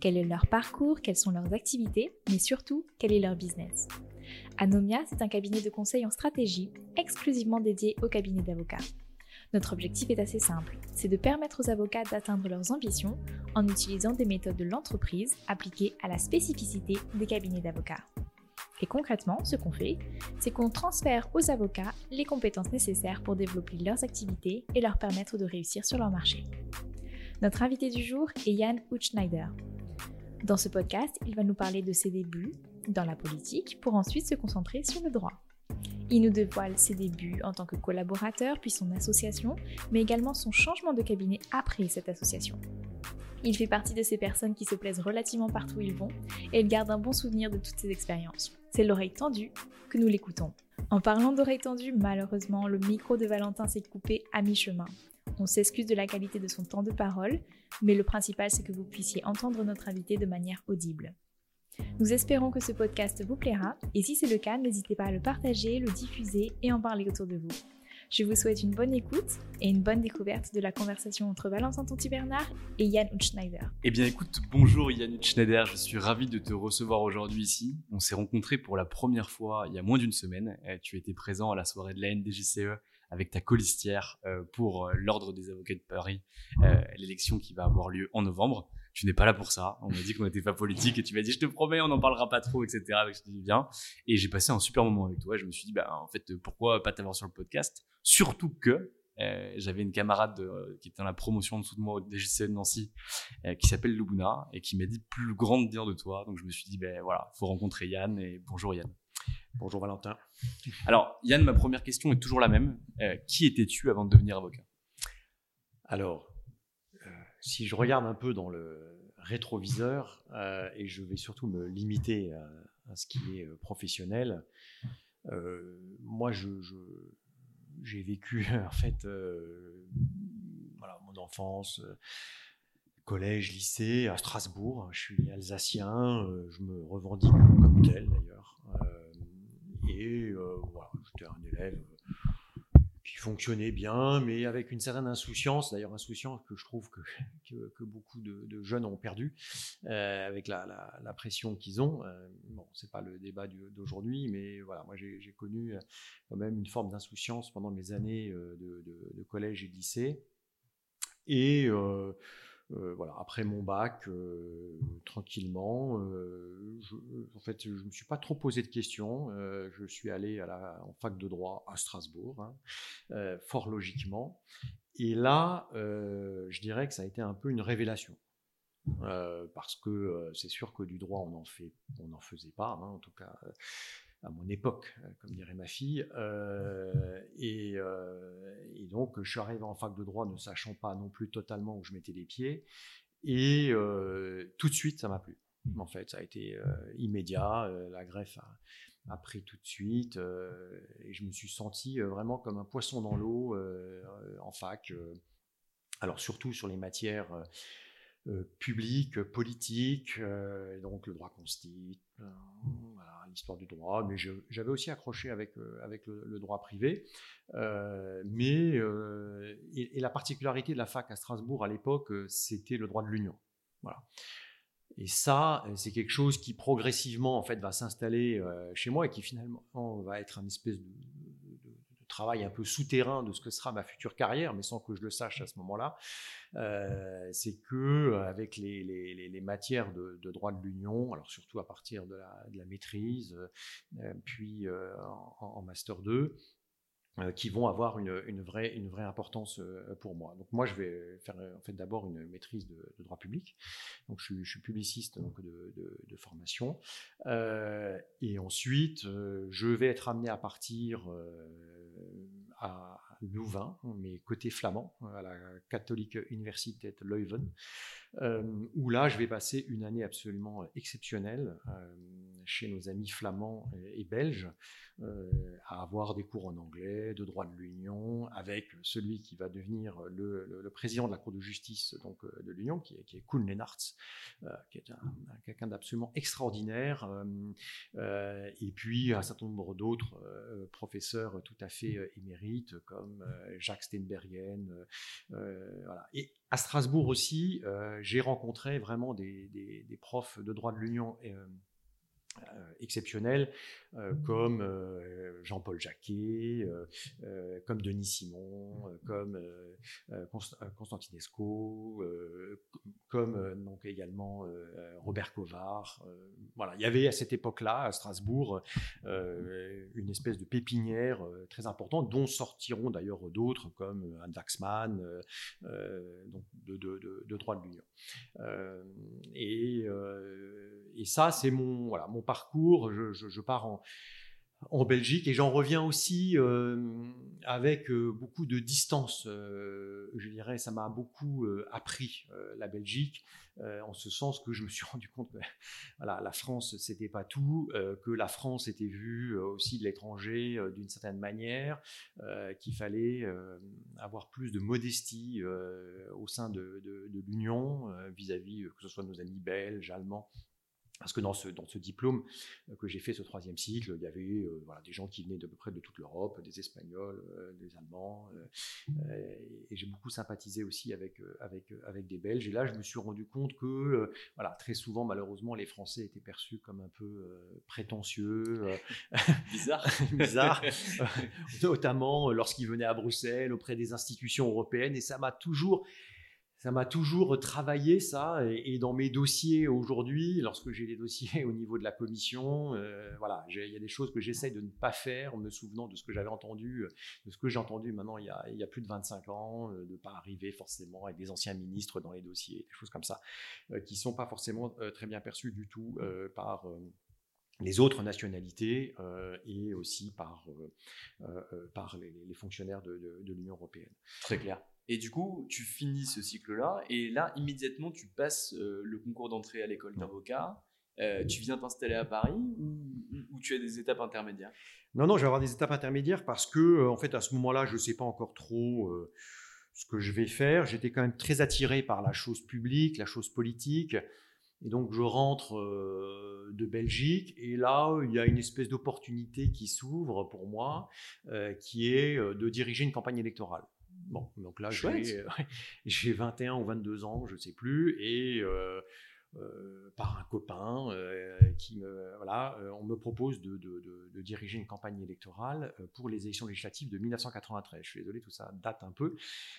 Quel est leur parcours, quelles sont leurs activités, mais surtout, quel est leur business. Anomia, c'est un cabinet de conseil en stratégie exclusivement dédié au cabinet d'avocats. Notre objectif est assez simple, c'est de permettre aux avocats d'atteindre leurs ambitions en utilisant des méthodes de l'entreprise appliquées à la spécificité des cabinets d'avocats. Et concrètement, ce qu'on fait, c'est qu'on transfère aux avocats les compétences nécessaires pour développer leurs activités et leur permettre de réussir sur leur marché. Notre invité du jour est Yann Hutschneider. Dans ce podcast, il va nous parler de ses débuts dans la politique pour ensuite se concentrer sur le droit. Il nous dévoile ses débuts en tant que collaborateur puis son association, mais également son changement de cabinet après cette association. Il fait partie de ces personnes qui se plaisent relativement partout où ils vont et il garde un bon souvenir de toutes ces expériences. C'est l'oreille tendue que nous l'écoutons. En parlant d'oreille tendue, malheureusement, le micro de Valentin s'est coupé à mi-chemin. On s'excuse de la qualité de son temps de parole, mais le principal c'est que vous puissiez entendre notre invité de manière audible. Nous espérons que ce podcast vous plaira et si c'est le cas, n'hésitez pas à le partager, le diffuser et en parler autour de vous. Je vous souhaite une bonne écoute et une bonne découverte de la conversation entre Valentin Tonti-Bernard et Yann Hutschneider. Eh bien écoute, bonjour Yann Hutschneider, je suis ravi de te recevoir aujourd'hui ici. On s'est rencontrés pour la première fois il y a moins d'une semaine. Tu étais présent à la soirée de la NDJCE avec ta colistière euh, pour euh, l'Ordre des avocats de Paris, euh, l'élection qui va avoir lieu en novembre. Tu n'es pas là pour ça. On m'a dit qu'on n'était pas politique et tu m'as dit, je te promets, on n'en parlera pas trop, etc. Avec te dis bien. Et j'ai passé un super moment avec toi. Je me suis dit, bah, en fait, pourquoi pas t'avoir sur le podcast? Surtout que j'avais une camarade qui était dans la promotion en dessous de moi au DGC de Nancy, qui s'appelle Lubuna et qui m'a dit plus grand de dire de toi. Donc je me suis dit, ben voilà, faut rencontrer Yann et bonjour Yann. Bonjour Valentin. Alors, Yann, ma première question est toujours la même. Euh, qui étais-tu avant de devenir avocat? Alors, euh, si je regarde un peu dans le rétroviseur, euh, et je vais surtout me limiter à, ce qui est professionnel, moi, j'ai vécu en fait mon enfance collège, lycée à Strasbourg. Je suis alsacien, je me revendique comme tel d'ailleurs. Et euh, voilà, j'étais un élève euh, qui fonctionnait bien, mais avec une certaine insouciance, d'ailleurs insouciance que je trouve que, que, beaucoup de, jeunes ont perdu euh, avec la, pression qu'ils ont. bon, c'est pas le débat d'aujourd'hui, mais voilà, moi j'ai connu quand même une forme d'insouciance pendant mes années de, de, collège et de lycée. Et voilà, après mon bac, tranquillement, je, en fait, je ne me suis pas trop posé de questions. je suis allé en fac de droit à Strasbourg, hein, fort logiquement. Et là, je dirais que ça a été un peu une révélation. parce que c'est sûr que du droit, on n'en fait, on n'en faisait pas, hein, en tout cas à mon époque, comme dirait ma fille. et, et, donc, je suis arrivé en fac de droit ne sachant pas non plus totalement où je mettais les pieds. Et tout de suite, ça m'a plu. En fait, ça a été immédiat. la greffe a, pris tout de suite. et je me suis senti vraiment comme un poisson dans l'eau en fac. alors, surtout sur les matières euh, public, politique, euh, donc le droit constit, euh, l'histoire du droit, mais j'avais aussi accroché avec, avec le, droit privé. mais, et, la particularité de la fac à Strasbourg à l'époque, c'était le droit de l'union. Voilà. Et ça, c'est quelque chose qui progressivement en fait va s'installer chez moi et qui finalement va être un espèce de, travail un peu souterrain de ce que sera ma future carrière, mais sans que je le sache à ce moment-là, euh, c'est que euh, avec les, les, matières de, droit de l'Union, alors surtout à partir de la, maîtrise, euh, puis en, master 2, qui vont avoir une, une, vraie, une vraie importance pour moi. Donc moi, je vais faire en fait d'abord une maîtrise de, droit public. Donc je, suis publiciste donc de formation, et ensuite je vais être amené à partir à Louvain, mais côté flamand, à la Catholique Université de Leuven, où là, je vais passer une année absolument exceptionnelle euh, chez nos amis flamands et, belges, euh, à avoir des cours en anglais, de droit de l'Union, avec celui qui va devenir le, président de la Cour de justice donc, de l'Union, qui est, Koen Lennartz, qui est quelqu'un d'absolument extraordinaire, et puis un certain nombre d'autres professeurs tout à fait émérites, comme Jacques Steinbergen. voilà. À Strasbourg aussi, j'ai rencontré vraiment des, des, profs de droit de l'Union euh, exceptionnels euh, comme euh, Jean-Paul Jacquet, comme Denis Simon, comme Constantinesco, comme donc également Robert Covard. voilà, il y avait à cette époque-là à Strasbourg une espèce de pépinière très importante, dont sortiront d'ailleurs d'autres comme Anne Waxman, donc de, de, de, droit de l'Union. et, et ça, c'est mon voilà mon parcours, je, pars en, Belgique et j'en reviens aussi euh, avec euh, beaucoup de distance. Euh, je dirais, ça m'a beaucoup appris la Belgique, en ce sens que je me suis rendu compte que voilà, la France, c'était pas tout, que la France était vue aussi de l'étranger d'une certaine manière, qu'il fallait avoir plus de modestie au sein de, de l'Union vis-à-vis que ce soit nos amis belges, allemands parce que dans ce, dans ce diplôme euh, que j'ai fait, ce troisième cycle, il y avait euh, voilà, des gens qui venaient de peu près de toute l'Europe, des Espagnols, euh, des Allemands, et j'ai beaucoup sympathisé aussi avec, avec, avec des Belges. Et là, je me suis rendu compte que voilà, très souvent, malheureusement, les Français étaient perçus comme un peu prétentieux, bizarre, bizarre notamment lorsqu'ils venaient à Bruxelles, auprès des institutions européennes. Et ça m'a toujours ça m'a toujours travaillé ça et, dans mes dossiers aujourd'hui, lorsque j'ai des dossiers au niveau de la commission, euh, voilà, il y a des choses que j'essaye de ne pas faire, en me souvenant de ce que j'avais entendu, de ce que j'ai entendu maintenant il y, a, plus de 25 ans, euh, de ne pas arriver forcément avec des anciens ministres dans les dossiers, des choses comme ça, euh, qui sont pas forcément très bien perçues du tout par les autres nationalités et aussi par, par les, fonctionnaires de, de l'Union européenne. Très clair. Et du coup, tu finis ce cycle-là, et là, immédiatement, tu passes euh, le concours d'entrée à l'école d'avocat. Euh, tu viens t'installer à Paris ou, tu as des étapes intermédiaires? Non, non, je vais avoir des étapes intermédiaires parce que, euh, en fait, à ce moment-là, je ne sais pas encore trop ce que je vais faire. J'étais quand même très attiré par la chose publique, la chose politique. Et donc, je rentre de Belgique et là, il y a une espèce d'opportunité qui s'ouvre pour moi, qui est de diriger une campagne électorale. Bon, donc là, j'ai 21 ou 22 ans, je ne sais plus, et euh, euh, par un copain qui me voilà, on me propose de, de, diriger une campagne électorale pour les élections législatives de 1993. Je suis désolé, tout ça date un peu.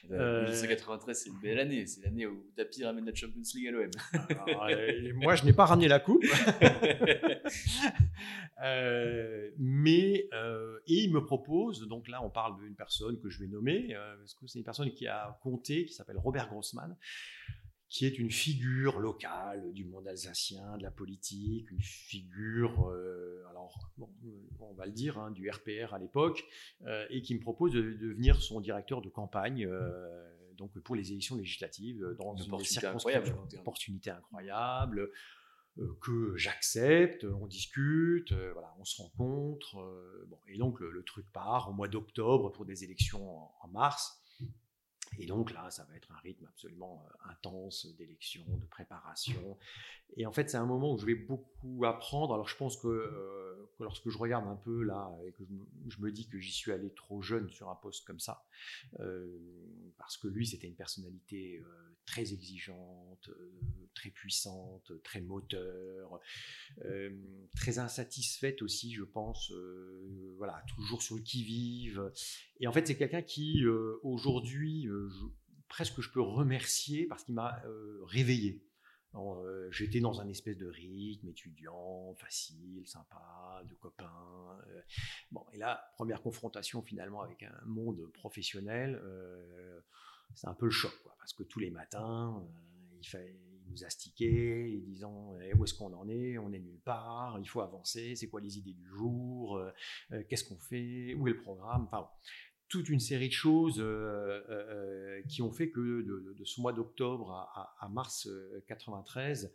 1993, c'est une belle année. C'est l'année où Tapi ramène la Champions League à l'OM. moi, je n'ai pas ramené la coupe. mais et il me propose, donc là, on parle d'une personne que je vais nommer, parce que c'est une personne qui a compté, qui s'appelle Robert Grossman qui est une figure locale du monde alsacien, de la politique, une figure, euh, alors on va le dire, hein, du RPR à l'époque, euh, et qui me propose de, devenir son directeur de campagne. Euh, donc pour les élections législatives dans une, opportunité incroyable, opportunité incroyable que j'accepte, on discute, voilà, on se rencontre, bon, et donc le, truc part au mois d'octobre pour des élections en mars. Et donc là, ça va être un rythme absolument euh, intense d'élection, de préparation. Et en fait, c'est un moment où je vais beaucoup apprendre. Alors je pense que, euh, lorsque je regarde un peu là et que je me, dis que j'y suis allé trop jeune sur un poste comme ça, euh, parce que lui, c'était une personnalité très exigeante, très puissante, très moteur, très insatisfaite aussi, je pense. voilà, toujours sur le qui-vive. Et en fait, c'est quelqu'un qui, aujourd'hui, presque je peux remercier parce qu'il m'a réveillé. J'étais dans un espèce de rythme étudiant, facile, sympa, de copains. bon, et là, première confrontation finalement avec un monde professionnel, c'est un peu le choc, parce que tous les matins, il, fait, il nous astiquait, disant eh, où est-ce qu'on en est, on est nulle part, il faut avancer, c'est quoi les idées du jour, qu'est-ce qu'on fait, où est le programme, enfin toute une série de choses euh, euh, euh, qui ont fait que de, ce mois d'octobre à, mars 93,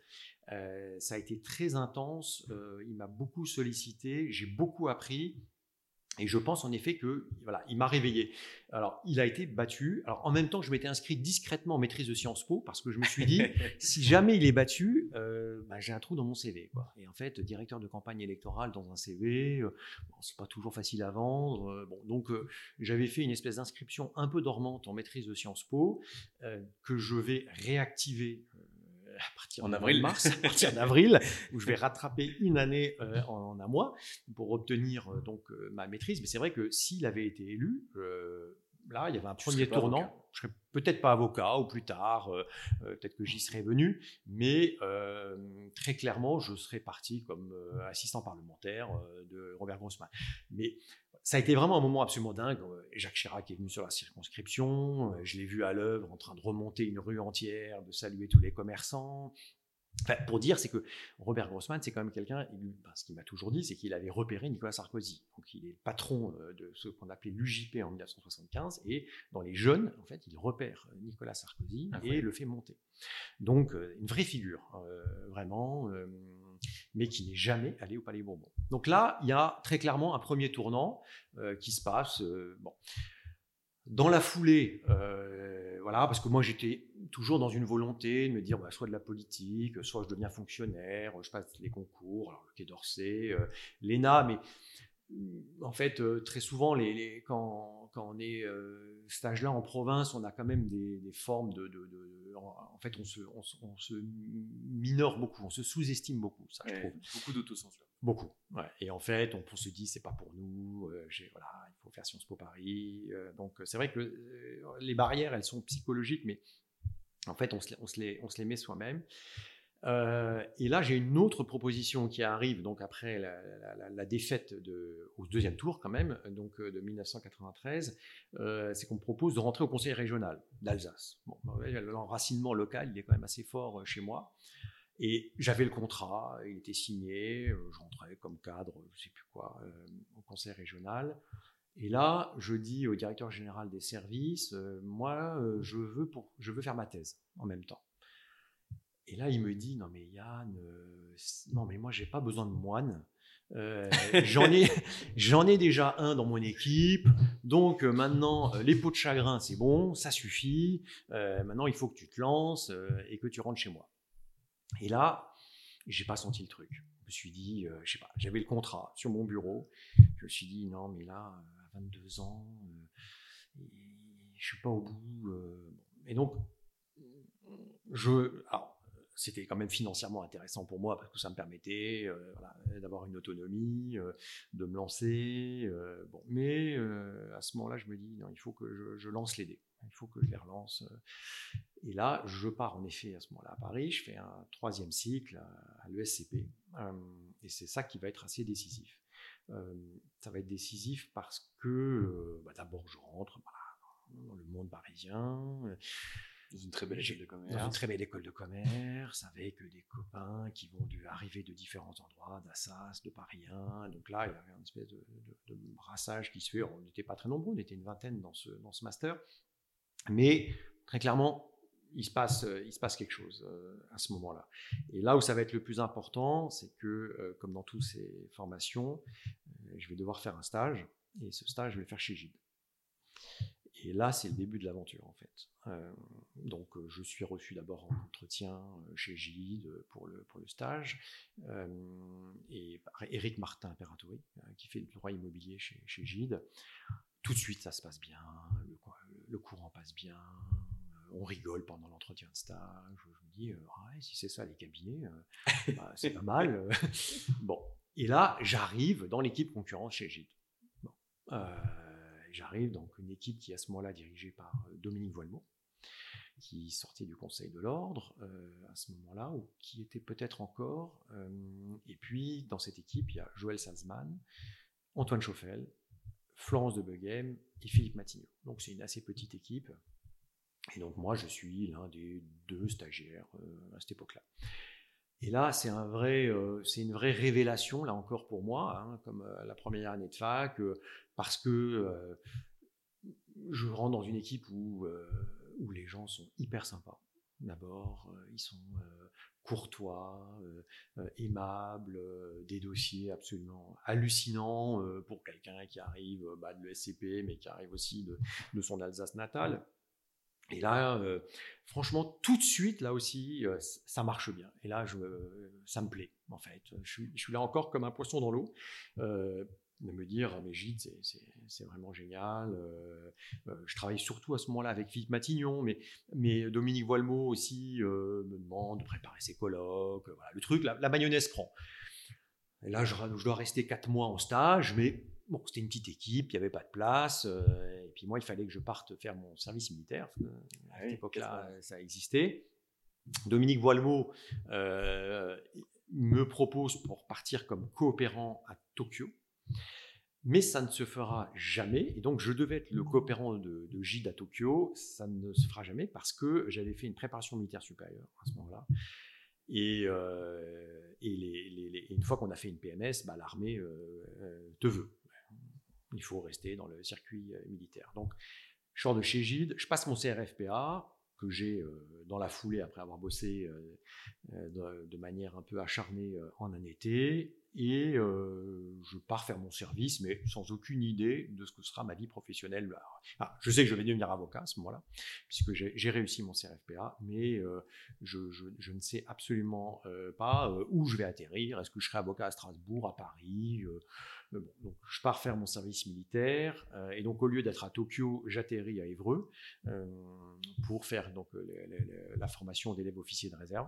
ça a été très intense. il m'a beaucoup sollicité, j'ai beaucoup appris. Et je pense en effet que voilà, il m'a réveillé. Alors, il a été battu. Alors, en même temps, je m'étais inscrit discrètement en maîtrise de Sciences Po parce que je me suis dit, si jamais il est battu, euh, bah, j'ai un trou dans mon CV. Quoi. Et en fait, directeur de campagne électorale dans un CV, euh, c'est pas toujours facile à vendre. Euh, bon, donc, j'avais fait une espèce d'inscription un peu dormante en maîtrise de Sciences Po que je vais réactiver à partir en avril, mars, à partir d'avril, où je vais rattraper une année euh, en, un mois pour obtenir euh, donc euh, ma maîtrise. Mais c'est vrai que s'il avait été élu, là, il y avait un premier tournant. Je serais peut-être pas avocat ou plus tard, peut-être que j'y serais venu, mais très clairement, je serais parti comme assistant parlementaire de Robert Grossman. Mais ça a été vraiment un moment absolument dingue. Jacques Chirac est venu sur la circonscription, je l'ai vu à l'œuvre en train de remonter une rue entière, de saluer tous les commerçants. pour dire, c'est que Robert Grossman, c'est quand même quelqu'un, ce qu'il m'a toujours dit, c'est qu'il avait repéré Nicolas Sarkozy. Donc il est patron euh, de ce qu'on appelait l'UJP en 1975, et dans les jeunes, en fait, il repère Nicolas Sarkozy et le fait monter. Donc euh, une vraie figure, euh, vraiment mais qui n'est jamais allé au Palais Bourbon. Donc là, il y a très clairement un premier tournant euh, qui se passe. Euh, bon. Dans la foulée, euh, voilà, parce que moi j'étais toujours dans une volonté de me dire bah, soit de la politique, soit je deviens fonctionnaire, je passe les concours, alors le Quai d'Orsay, l'ENA, mais en fait, très souvent, les, quand, quand, on est stage là en province, on a quand même des, formes de, en, fait, on se, on, se, minore beaucoup, on se sous-estime beaucoup, ça, je trouve. Beaucoup d'autocensure. Beaucoup. Et en fait, on, se dit, c'est pas pour nous. voilà, il faut faire Sciences Po Paris. donc, c'est vrai que les barrières, elles sont psychologiques, mais en fait, on se, on se, les, on se les met soi-même. Euh, et là, j'ai une autre proposition qui arrive donc après la, défaite au deuxième tour quand même, donc euh, de 1993, euh, c'est qu'on me propose de rentrer au conseil régional d'Alsace. Bon, bah l'enracinement local, il est quand même assez fort chez moi. Et j'avais le contrat, il était signé, je rentrais comme cadre, je sais plus quoi, au conseil régional. Et là, je dis au directeur général des services, moi, je veux faire ma thèse en même temps. Et là, il me dit Non, mais Yann, euh, non, mais moi, j'ai pas besoin de moine. Euh, j'en ai, j'en ai déjà un dans mon équipe. Donc euh, maintenant, les pots de chagrin, c'est bon, ça suffit. maintenant, il faut que tu te lances et que tu rentres chez moi. Et là, j'ai pas senti le truc. Je me suis dit, je sais pas, j'avais le contrat sur mon bureau. Je me suis dit non, mais là, à 22 ans, je suis pas au bout. Et donc, je, alors, c'était quand même financièrement intéressant pour moi parce que ça me permettait d'avoir une autonomie, de me lancer. bon, mais à ce moment-là, je me dis, non, il faut que je, lance les dés. Il faut que je les relance. Et là, je pars en effet à ce moment-là à Paris. Je fais un troisième cycle à, l'ESCP. et c'est ça qui va être assez décisif. ça va être décisif parce que bah, d'abord, je rentre dans le monde parisien. Dans une très belle école de commerce. Dans une très belle école de commerce, avec des copains qui vont arriver de différents endroits, d'Assas, de Paris 1. Donc là, il y avait une espèce de, brassage qui se fait. On n'était pas très nombreux, on était une vingtaine dans ce, dans ce master. Mais très clairement, il se passe, il se passe quelque chose euh, à ce moment-là. Et là où ça va être le plus important, c'est que, euh, comme dans toutes ces formations, euh, je vais devoir faire un stage. Et ce stage, je vais le faire chez Gide. Et là, c'est le début de l'aventure, en fait. Euh, donc, euh, je suis reçu d'abord en entretien euh, chez Gide pour le, pour le stage. et Eric Martin Imperatori, qui fait du droit immobilier chez, chez Gide. Tout de suite, ça se passe bien, le, courant passe bien, on rigole pendant l'entretien de stage. Je, me dis, ah si c'est ça les cabinets, bah, c'est pas mal. bon, et là, j'arrive dans l'équipe concurrente chez Gide. Bon j'arrive donc une équipe qui à ce moment-là dirigée par euh, Dominique Voilemont, qui sortait du Conseil de l'Ordre euh, à ce moment-là, ou qui était peut-être encore. Euh, et puis, dans cette équipe, il y a Joël Salzman, Antoine Chauffel, Florence de Beguem et Philippe Matignon. Donc, c'est une assez petite équipe. Et donc, moi, je suis l'un des deux stagiaires à cette époque-là. Et là, c'est un vrai, c'est une vraie révélation là encore pour moi, hein, comme la première année de fac, parce que euh, je rentre dans une équipe où, euh, où les gens sont hyper sympas. D'abord, euh, ils sont courtois, aimables, des dossiers absolument hallucinants pour quelqu'un qui arrive bah, de l'ESCP, mais qui arrive aussi de, de son Alsace natale. Et là, franchement, tout de suite, là aussi, ça marche bien. Et là, je, ça me plaît, en fait. Je suis, là encore comme un poisson dans l'eau de me dire, mais Gide, c'est vraiment génial. Euh, euh, je travaille surtout à ce moment-là avec Philippe Matignon, mais, Dominique Voilemot aussi euh, me demande de préparer ses colloques. Voilà, le truc, la, mayonnaise prend. Et là, je, dois rester quatre mois en stage, mais bon, c'était une petite équipe, il n'y avait pas de place. Et puis moi, il fallait que je parte faire mon service militaire. À cette époque-là, ça existait. Dominique Voilemot me propose pour partir comme coopérant à Tokyo. Mais ça ne se fera jamais. Et donc, je devais être le coopérant de, de Gide à Tokyo. Ça ne se fera jamais parce que j'avais fait une préparation militaire supérieure à ce moment-là. Et, euh, et, une fois qu'on a fait une PMS, bah, l'armée euh, euh, te veut. Il faut rester dans le circuit militaire. Donc, je sors de chez Gide, je passe mon CRFPA que j'ai dans la foulée après avoir bossé de, de, manière un peu acharnée en un été et euh, je pars faire mon service, mais sans aucune idée de ce que sera ma vie professionnelle. Je sais que je vais devenir avocat à ce moment-là, puisque j'ai réussi mon CRFPA, mais euh, je, ne sais absolument euh, pas où je vais atterrir. Est-ce que je serai avocat à Strasbourg, à Paris donc je pars faire mon service militaire, et donc au lieu d'être à Tokyo, j'atterris à Évreux pour faire donc la formation d'élève officier de réserve.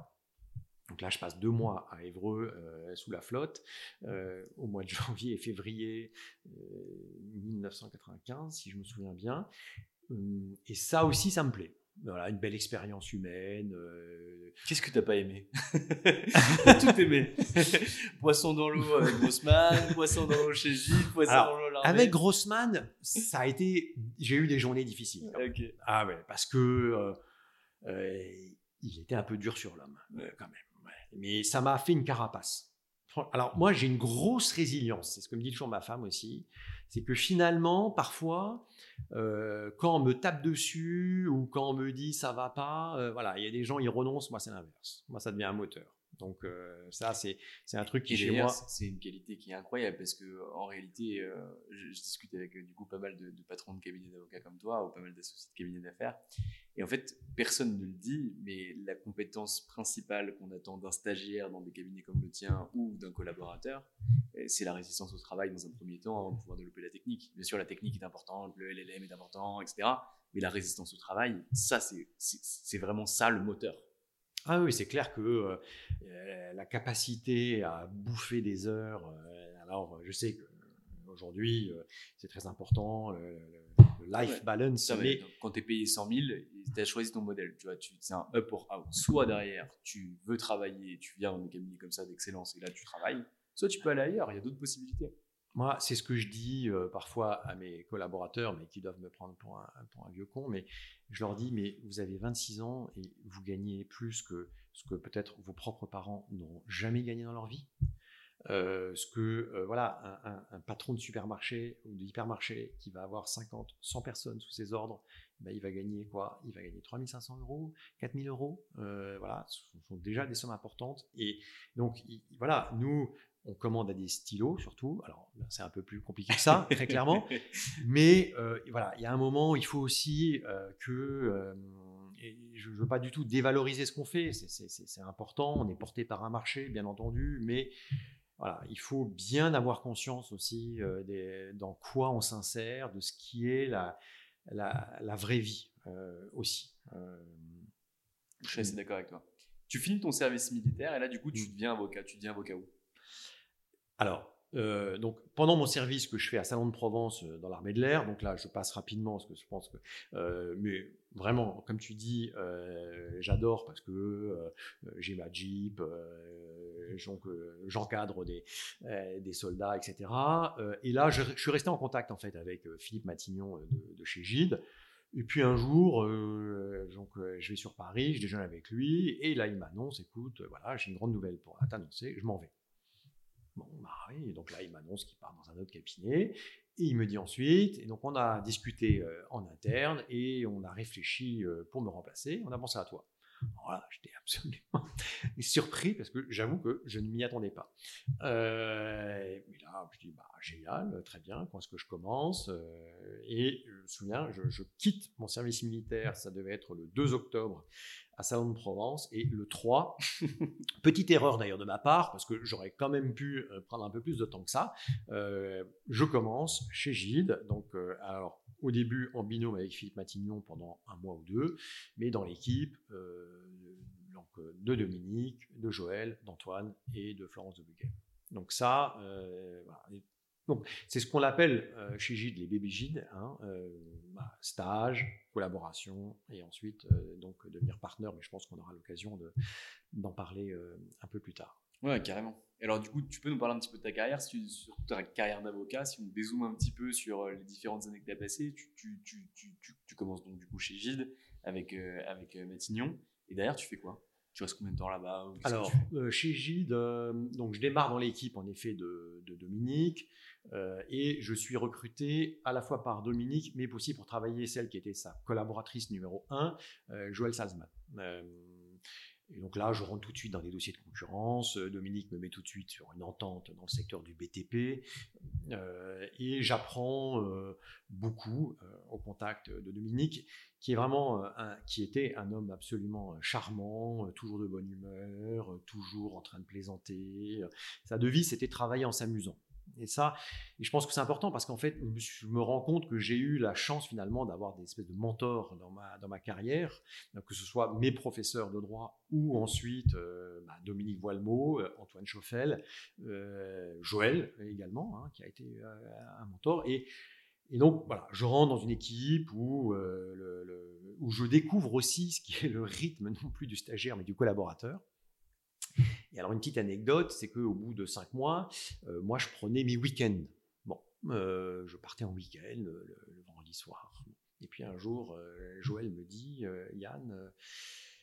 Donc là, je passe deux mois à Évreux euh, sous la flotte, euh, au mois de janvier et février 1995, euh, si je me souviens bien. Et ça aussi, ça me plaît. Voilà, une belle expérience humaine. Qu'est-ce que tu n'as pas aimé Tout aimé. poisson dans l'eau avec Grossman, poisson dans l'eau chez Gilles, poisson dans l'eau Avec Grossman, ça a été. J'ai eu des journées difficiles. Ah ouais, parce que il était un peu dur sur l'homme, quand même mais ça m'a fait une carapace. Alors moi, j'ai une grosse résilience, c'est ce que me dit toujours ma femme aussi, c'est que finalement, parfois, euh, quand on me tape dessus ou quand on me dit ça va pas, euh, voilà, il y a des gens, ils renoncent, moi c'est l'inverse. Moi, ça devient un moteur. Donc euh, ça, c'est un truc qui chez moi. C'est une qualité qui est incroyable parce que en réalité, je, discute avec du coup pas mal de, de patrons de cabinets d'avocats comme toi ou pas mal d'associés de cabinets d'affaires et en fait, personne ne le dit, mais la compétence principale qu'on attend d'un stagiaire dans des cabinets comme le tien ou d'un collaborateur, c'est la résistance au travail dans un premier temps avant de pouvoir développer la technique. Bien sûr, la technique est importante, le LLM est important, etc. Mais la résistance au travail, ça, c'est vraiment ça le moteur. Ah oui, c'est clair que la capacité à bouffer des heures, alors je sais qu'aujourd'hui c'est très important, le, life balance. mais... Quand tu es payé 100 000, tu as choisi ton modèle. Tu vois, c'est un up or out. Soit derrière, tu veux travailler, tu viens dans un cabinet comme ça d'excellence et là tu travailles, soit tu peux aller ailleurs, il y a d'autres possibilités. Moi, c'est ce que je dis euh, parfois à mes collaborateurs, mais qui doivent me prendre pour un, vieux con, mais je leur dis, mais vous avez 26 ans et vous gagnez plus que ce que peut-être vos propres parents n'ont jamais gagné dans leur vie. Euh, ce que euh, voilà un, patron de supermarché ou d'hypermarché qui va avoir 50, 100 personnes sous ses ordres, ben, il va gagner quoi? Il va gagner 3500 euros, 4000 euros. Voilà, ce sont déjà des sommes importantes. Et donc voilà, nous on commande à des stylos surtout. Alors c'est un peu plus compliqué que ça, très clairement. Mais voilà, il y a un moment, il faut aussi que je ne veux pas du tout dévaloriser ce qu'on fait, c'est important, on est porté par un marché, bien entendu, mais voilà, il faut bien avoir conscience aussi euh, des, dans quoi on s'insère, de ce qui est la, la, vraie vie euh, aussi. Euh, je suis assez d'accord avec toi. Tu finis ton service militaire et là, du coup, tu mm. deviens avocat. Tu deviens avocat où? Alors, euh, donc pendant mon service que je fais à Salon de Provence euh, dans l'armée de l'air, donc là je passe rapidement parce que je pense que, euh, mais vraiment comme tu dis, j'adore parce que j'ai ma jeep, j'encadre des, soldats, etc. et là je, suis resté en contact en fait avec Philippe Matignon de, chez Gide. Et puis un jour, donc, je vais sur Paris, je déjeune avec lui, et là il m'annonce, écoute, voilà, j'ai une grande nouvelle pour t'annoncer, je m'en vais. Bon, bah oui, donc là, il m'annonce qu'il part dans un autre cabinet. Et il me dit ensuite, et donc on a discuté euh, en interne et on a réfléchi euh, pour me remplacer, on a pensé à toi. Voilà, j'étais absolument surpris parce que j'avoue que je ne m'y attendais pas. Euh, et là, je dis, bah, génial, très bien, quand est-ce que je commence Et je me souviens, je, quitte mon service militaire, ça devait être le 2 octobre à Salon de Provence. Et le 3, petite erreur d'ailleurs de ma part, parce que j'aurais quand même pu euh, prendre un peu plus de temps que ça, euh, je commence chez Gide. Donc, euh, alors, au début en binôme avec Philippe Matignon pendant un mois ou deux, mais dans l'équipe donc, de Dominique, de Joël, d'Antoine et de Florence de Buquet. Donc ça, voilà. Donc, c'est ce qu'on appelle euh, chez Gide les bébés Gide, hein, euh, bah, stage, collaboration, et ensuite euh, donc devenir partenaire. Mais je pense qu'on aura l'occasion d'en parler un peu plus tard. Ouais, carrément. Et alors, du coup, tu peux nous parler un petit peu de ta carrière, sur ta carrière d'avocat, si on dézoome un petit peu sur les différentes années que tu as passées. Tu, tu, tu, tu, commences donc du coup chez Gide avec, avec Matignon. Et derrière, tu fais quoi? Tu restes combien de temps là-bas? Alors, chez Gide, donc je démarre dans l'équipe en effet de, de Dominique. Euh, et je suis recruté à la fois par Dominique, mais aussi pour travailler celle qui était sa collaboratrice numéro 1, euh, Joël Salzman. Euh, et donc là, je rentre tout de suite dans des dossiers de concurrence. Dominique me met tout de suite sur une entente dans le secteur du BTP. et j'apprends beaucoup au contact de Dominique, qui est vraiment qui était un homme absolument charmant, toujours de bonne humeur, toujours en train de plaisanter. Sa devise, c'était travailler en s'amusant. Et ça, et je pense que c'est important parce qu'en fait, je me rends compte que j'ai eu la chance finalement d'avoir des espèces de mentors dans ma, dans ma carrière, que ce soit mes professeurs de droit ou ensuite euh, bah, Dominique Voilemot, euh, Antoine Chauffel, euh, Joël également, hein, qui a été un mentor. Et, donc, voilà, je rentre dans une équipe où, où je découvre aussi ce qui est le rythme non plus du stagiaire mais du collaborateur. Et alors, une petite anecdote, c'est qu'au bout de cinq mois, euh, moi, je prenais mes week-ends. Bon, euh, je partais en week-end le, vendredi soir. Et puis un jour, euh, Joël me dit Yann,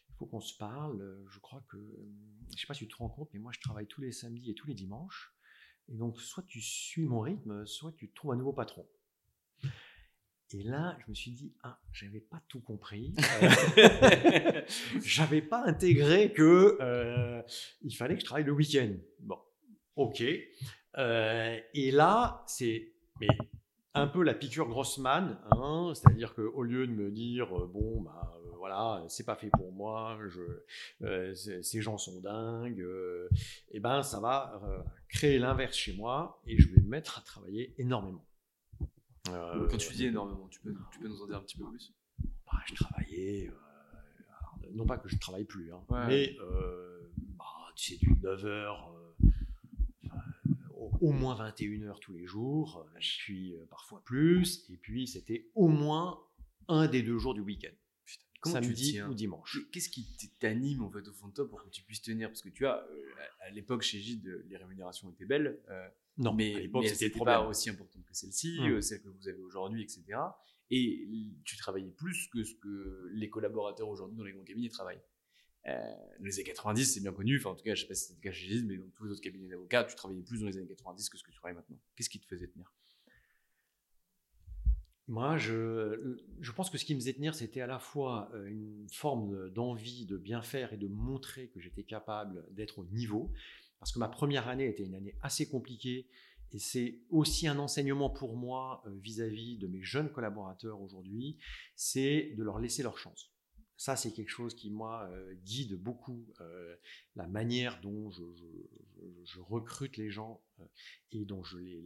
il faut qu'on se parle. Je crois que, je ne sais pas si tu te rends compte, mais moi, je travaille tous les samedis et tous les dimanches. Et donc, soit tu suis mon rythme, soit tu trouves un nouveau patron. Et là, je me suis dit, ah, j'avais pas tout compris. Euh, j'avais pas intégré que euh, il fallait que je travaille le week-end. Bon, ok. Euh, et là, c'est mais un peu la piqûre Grossman, hein, c'est-à-dire qu'au lieu de me dire, bon, bah voilà, c'est pas fait pour moi, je, ces gens sont dingues, et eh ben ça va créer l'inverse chez moi et je vais me mettre à travailler énormément. Quand tu dis énormément, tu peux, tu peux nous en dire un petit peu plus? Bah, Je travaillais. Euh, non pas que je ne travaille plus, hein, mais bah, c'est du 9h, au, moins 21 heures tous les jours, puis parfois plus, et puis c'était au moins un des deux jours du week-end. Comment samedi ou dimanche. Qu'est-ce qui t'anime en fait au fond de toi pour que tu puisses tenir? Parce que tu vois, à l'époque chez Gide, les rémunérations étaient belles. Non, mais, à l'époque c'était pas aussi importante que celle-ci, mmh. celle que vous avez aujourd'hui, etc. Et tu travaillais plus que ce que les collaborateurs aujourd'hui dans les grands cabinets travaillent. Euh, dans les années 90, c'est bien connu. Enfin, en tout cas, je sais pas si c'était le cas chez Gide, mais dans tous les autres cabinets d'avocats, tu travaillais plus dans les années 90 que ce que tu travailles maintenant. Qu'est-ce qui te faisait tenir? Moi, je, je, pense que ce qui me faisait tenir, c'était à la fois euh, une forme d'envie de bien faire et de montrer que j'étais capable d'être au niveau. Parce que ma première année était une année assez compliquée et c'est aussi un enseignement pour moi euh, vis-à-vis de mes jeunes collaborateurs aujourd'hui, c'est de leur laisser leur chance. Ça, c'est quelque chose qui, moi, euh, guide beaucoup euh, la manière dont je, recrute les gens et dont je les,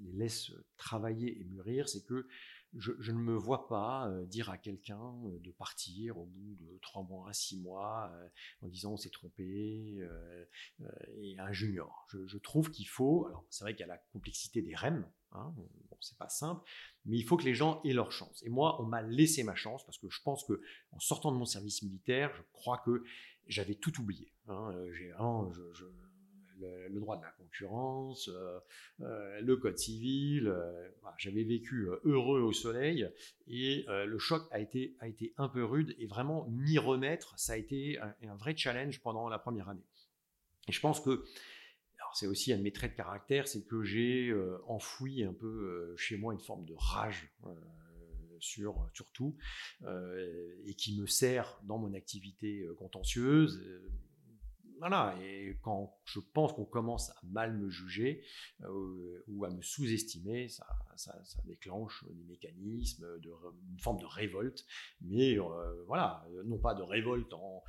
les, laisse travailler et mûrir. C'est que je, ne me vois pas euh, dire à quelqu'un euh, de partir au bout de trois mois, six mois, euh, en disant on s'est trompé, et un junior. Je, trouve qu'il faut, alors c'est vrai qu'il y a la complexité des REM, hein, c'est pas simple, mais il faut que les gens aient leur chance. Et moi, on m'a laissé ma chance parce que je pense que en sortant de mon service militaire, je crois que j'avais tout oublié. Hein, j'ai le, droit de la concurrence, euh, euh, le code civil. Euh, j'avais vécu heureux au soleil et le choc a été, un peu rude et vraiment m'y remettre, ça a été un, vrai challenge pendant la première année. Et je pense que c'est aussi un de mes traits de caractère, c'est que j'ai enfoui un peu chez moi une forme de rage sur tout, et qui me sert dans mon activité contentieuse, voilà, et quand je pense qu'on commence à mal me juger euh, ou à me sous-estimer, ça, déclenche des mécanismes, de, une forme de révolte, mais euh, voilà, non pas de révolte en,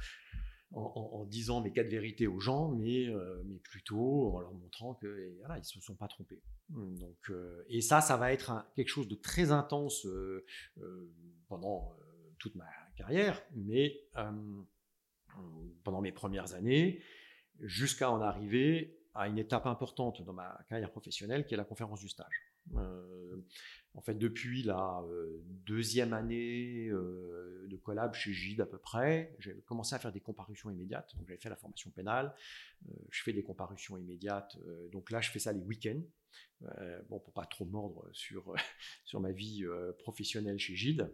disant mes quatre vérités aux gens, mais, euh, plutôt en leur montrant que voilà, se sont pas trompés. Donc, et ça, ça va être quelque chose de très intense pendant toute ma carrière, mais pendant mes premières années, jusqu'à en arriver à une étape importante dans ma carrière professionnelle, qui est la conférence du stage. Euh, en fait, depuis la euh, deuxième année euh, de collab chez Gide à peu près, j'ai commencé à faire des comparutions immédiates. Donc, j'avais fait la formation pénale, je fais des comparutions immédiates. donc là, je fais ça les week-ends. bon, pour pas trop mordre sur, sur ma vie professionnelle chez Gide.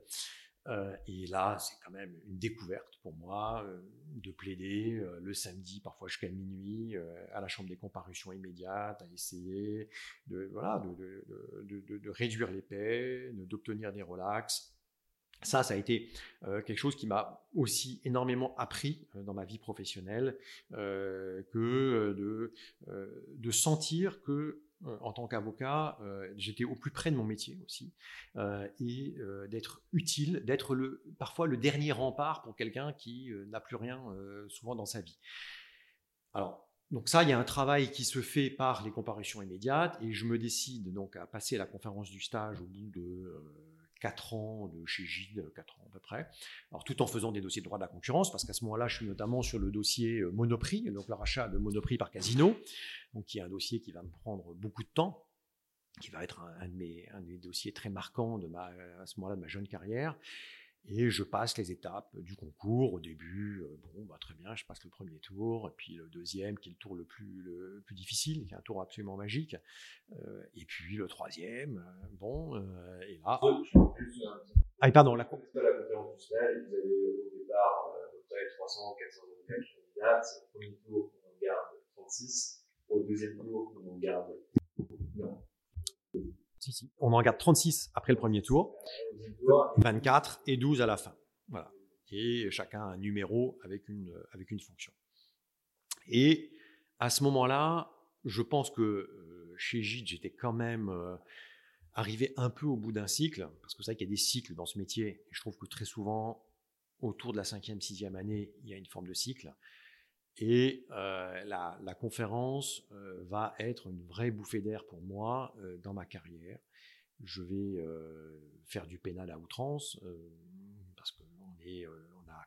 Euh, et là, c'est quand même une découverte pour moi euh, de plaider euh, le samedi, parfois jusqu'à minuit, à la chambre des comparutions immédiates, à essayer de, voilà, de, réduire les peines, d'obtenir des relax. Ça, ça a été quelque chose qui m'a aussi énormément appris dans ma vie professionnelle, que de, sentir que en tant qu'avocat, euh, j'étais au plus près de mon métier aussi, euh, et d'être utile, d'être le, parfois le dernier rempart pour quelqu'un qui n'a plus rien souvent dans sa vie. Alors, donc ça, il y a un travail qui se fait par les comparutions immédiates, et je me décide donc à passer la conférence du stage au bout de 4 ans de chez Gilles, 4 ans à peu près. Alors tout en faisant des dossiers de droit de la concurrence, parce qu'à ce moment-là, je suis notamment sur le dossier euh, Monoprix, donc le rachat de Monoprix par Casino, donc qui est un dossier qui va me prendre beaucoup de temps, qui va être un, un dossiers très marquants de ma, à ce moment-là de ma jeune carrière. Et je passe les étapes du concours. Au début, euh, bon, bah, très bien, je passe le premier tour, et puis le deuxième, qui est le tour le plus, le plus difficile, qui est un tour absolument magique. Euh, et puis le troisième, euh, bon, et là. Ah, pardon, la, conférence vous avez au départ à peu près 300, 400 candidats. C'est au premier tour qu'on en garde 36. Au deuxième tour, on en garde. Non. On en garde 36 après le premier tour, 24 et 12 à la fin. Voilà. Et chacun un numéro avec une, avec une fonction. Et à ce moment-là, je pense que euh, chez Gide, j'étais quand même euh, arrivé un peu au bout d'un cycle, parce que c'est vrai qu'il y a des cycles dans ce métier, et je trouve que très souvent, autour de la cinquième, sixième année, il y a une forme de cycle. Et euh, la, conférence euh, va être une vraie bouffée d'air pour moi euh, dans ma carrière. Je vais faire du pénal à outrance parce qu'on on a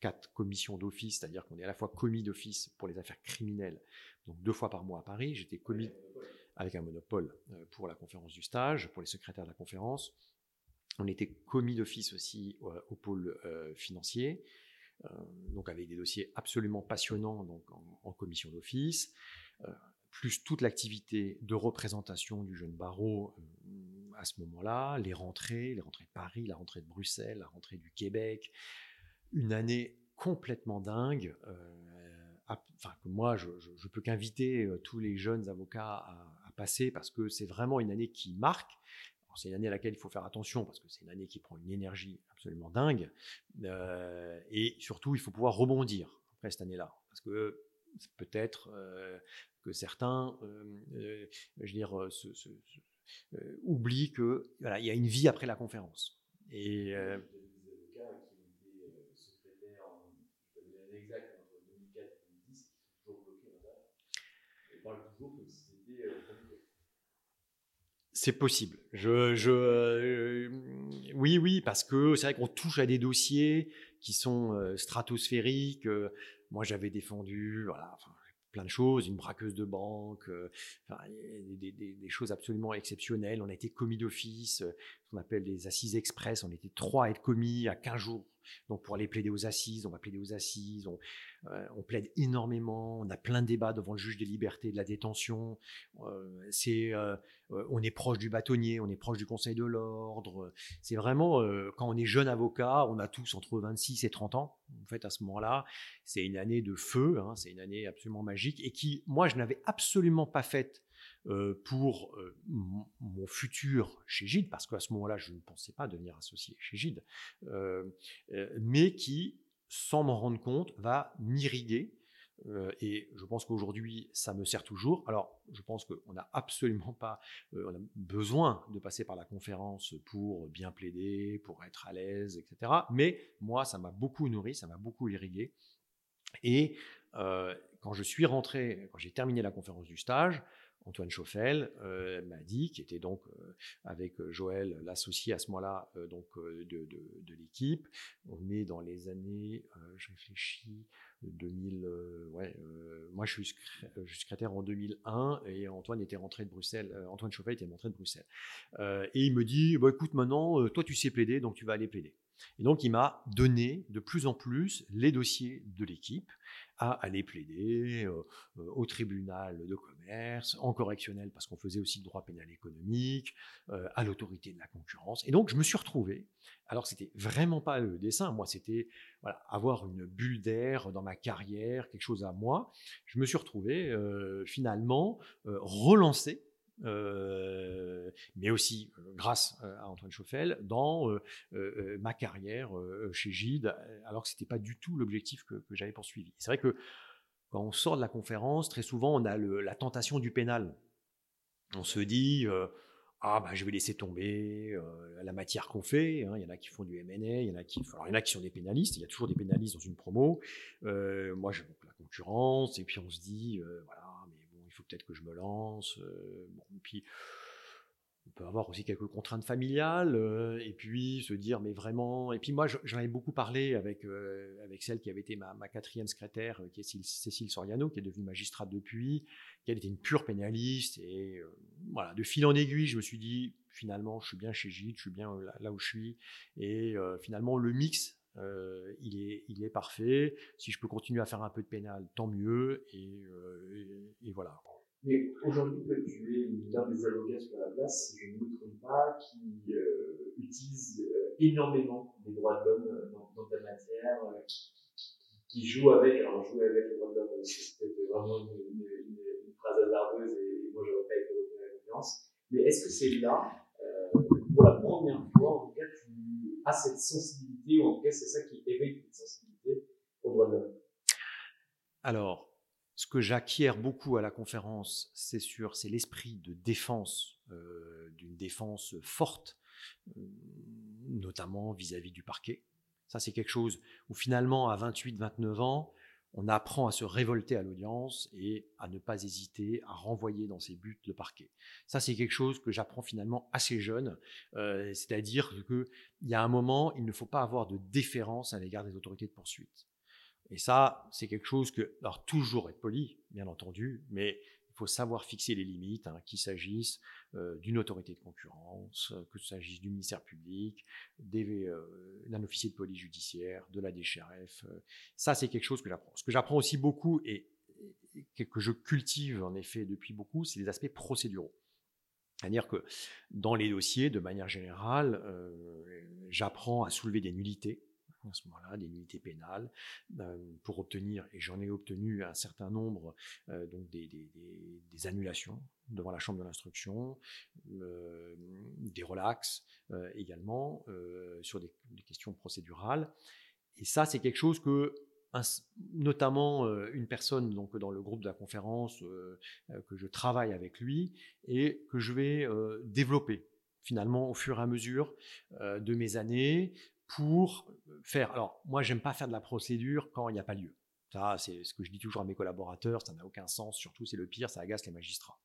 quatre commissions d'office, c'est-à-dire qu'on est à la fois commis d'office pour les affaires criminelles, donc deux fois par mois à Paris. J'étais commis avec un monopole pour la conférence du stage, pour les secrétaires de la conférence. On était commis d'office aussi au, pôle financier, donc avec des dossiers absolument passionnants donc en, commission d'office, plus toute l'activité de représentation du jeune barreau à ce moment-là, les rentrées, les rentrées de Paris, la rentrée de Bruxelles, la rentrée du Québec, une année complètement dingue. enfin, que moi, je, peux qu'inviter tous les jeunes avocats à, passer parce que c'est vraiment une année qui marque. C'est une année à laquelle il faut faire attention parce que c'est une année qui prend une énergie absolument dingue. Euh, et surtout, il faut pouvoir rebondir après cette année-là. Parce que peut-être euh, que certains, euh, je dire, oublient qu'il voilà, y a une vie après la conférence. Et. toujours comme si c'était c'est possible. Je, je euh, oui, oui, parce que c'est vrai qu'on touche à des dossiers qui sont euh, stratosphériques. Euh, moi, j'avais défendu, voilà, plein de choses, une braqueuse de banque, des, choses absolument exceptionnelles. On a été commis d'office, ce qu'on appelle des assises express. On était trois à être commis à 15 jours donc pour aller plaider aux assises, on va plaider aux assises, euh, on, plaide énormément, on a plein de débats devant le juge des libertés de la détention. Euh, c'est, euh, on est proche du bâtonnier, on est proche du Conseil de l'ordre. C'est vraiment quand on est jeune avocat, on a tous entre 26 et 30 ans. En fait, à ce moment-là, c'est une année de feu, hein, c'est une année absolument magique et qui, moi, je n'avais absolument pas faite pour euh, mon futur chez Gide, parce qu'à ce moment-là, je ne pensais pas devenir associé chez Gide, euh, mais qui, sans m'en rendre compte, va m'irriguer. et je pense qu'aujourd'hui, ça me sert toujours. Alors, je pense qu'on n'a absolument pas besoin de passer par la conférence pour bien plaider, pour être à l'aise, etc. Mais moi, ça m'a beaucoup nourri, ça m'a beaucoup irrigué. Et quand je suis rentré, quand j'ai terminé la conférence du stage, Antoine Chauffel euh, m'a dit, qui était donc euh, avec euh, Joël, l'associé à ce moment-là donc de, l'équipe. On est dans les années, je réfléchis, 2000. ouais, moi je suis, secrétaire en 2001 et Antoine était rentré de Bruxelles. Antoine Chauffel était rentré de Bruxelles. et il me dit, bah, écoute maintenant, toi tu sais plaider, donc tu vas aller plaider. Et donc, il m'a donné de plus en plus les dossiers de l'équipe à aller plaider au tribunal de commerce, en correctionnel, parce qu'on faisait aussi le droit pénal économique, à l'autorité de la concurrence. Et donc, je me suis retrouvé, alors c'était vraiment pas le dessin, moi, c'était voilà, avoir une bulle d'air dans ma carrière, quelque chose à moi. Je me suis retrouvé finalement relancé euh, mais aussi euh, grâce euh, à Antoine Chauffel, dans ma carrière chez Gide, alors que ce n'était pas du tout l'objectif que, j'avais poursuivi. C'est vrai que quand on sort de la conférence, très souvent, on a la tentation du pénal. On se dit, ah bah je vais laisser tomber la matière qu'on fait. Hein. Il y en a qui font du MNA, il y en a qui, il y en a qui sont des pénalistes. Il y a toujours des pénalistes dans une promo. moi, je la concurrence, et puis on se dit, voilà, peut-être que je me lance. Euh, puis, on peut avoir aussi quelques contraintes familiales, euh, et puis se dire, mais vraiment. Et puis moi, j'en avais beaucoup parlé avec, euh, avec celle qui avait été ma, quatrième secrétaire, qui est Cécile Soriano, qui est devenue magistrate depuis, qui était une pure pénaliste. Et voilà, de fil en aiguille, je me suis dit, finalement, je suis bien chez Gilles, je suis bien là, où je suis. Et finalement, le mix il, est, il est parfait. Si je peux continuer à faire un peu de pénal, tant mieux. Et voilà. Mais aujourd'hui, tu es l'un des avocats sur la place, si je ne me trompe pas, qui euh, utilise euh, énormément les droits de l'homme euh, dans, dans, ta matière, qui, joue avec, alors jouer avec les droits de l'homme, c'était vraiment une, une, une, phrase hasardeuse et moi je n'aurais pas été retenu à la confiance. Mais est-ce que c'est là, pour la première fois, en tout cas, tu as cette sensibilité, ou en tout cas c'est ça qui éveille cette sensibilité aux droits de l'homme? Alors, ce que j'acquiers beaucoup à la conférence, c'est sur c'est l'esprit de défense, euh, d'une défense forte, euh, notamment vis-à-vis du parquet. Ça, c'est quelque chose où finalement, à 28-29 ans, on apprend à se révolter à l'audience et à ne pas hésiter à renvoyer dans ses buts le parquet. Ça, c'est quelque chose que j'apprends finalement assez jeune, euh, c'est-à-dire qu'il y a un moment, il ne faut pas avoir de déférence à l'égard des autorités de poursuite. Et ça, c'est quelque chose que, alors toujours être poli, bien entendu, mais il faut savoir fixer les limites, hein, qu'il s'agisse euh, d'une autorité de concurrence, que s'agisse du ministère public, d'un officier de police judiciaire, de la DCRF. ça, c'est quelque chose que j'apprends. Ce que j'apprends aussi beaucoup et, et que je cultive en effet depuis beaucoup, c'est les aspects procéduraux. C'est-à-dire que dans les dossiers, de manière générale, euh, j'apprends à soulever des nullités, à ce moment-là, des nullités pénales, euh, pour obtenir, et j'en ai obtenu un certain nombre, euh, donc des, annulations devant la chambre de l'instruction, des relax également, sur des, questions procédurales. Et ça, c'est quelque chose que notamment une personne donc dans le groupe de la conférence que je travaille avec lui et que je vais développer finalement au fur et à mesure de mes années pour faire. Alors moi j'aime pas faire de la procédure quand il n'y a pas lieu. Ça c'est ce que je dis toujours à mes collaborateurs, ça n'a aucun sens. Surtout c'est le pire, ça agace les magistrats.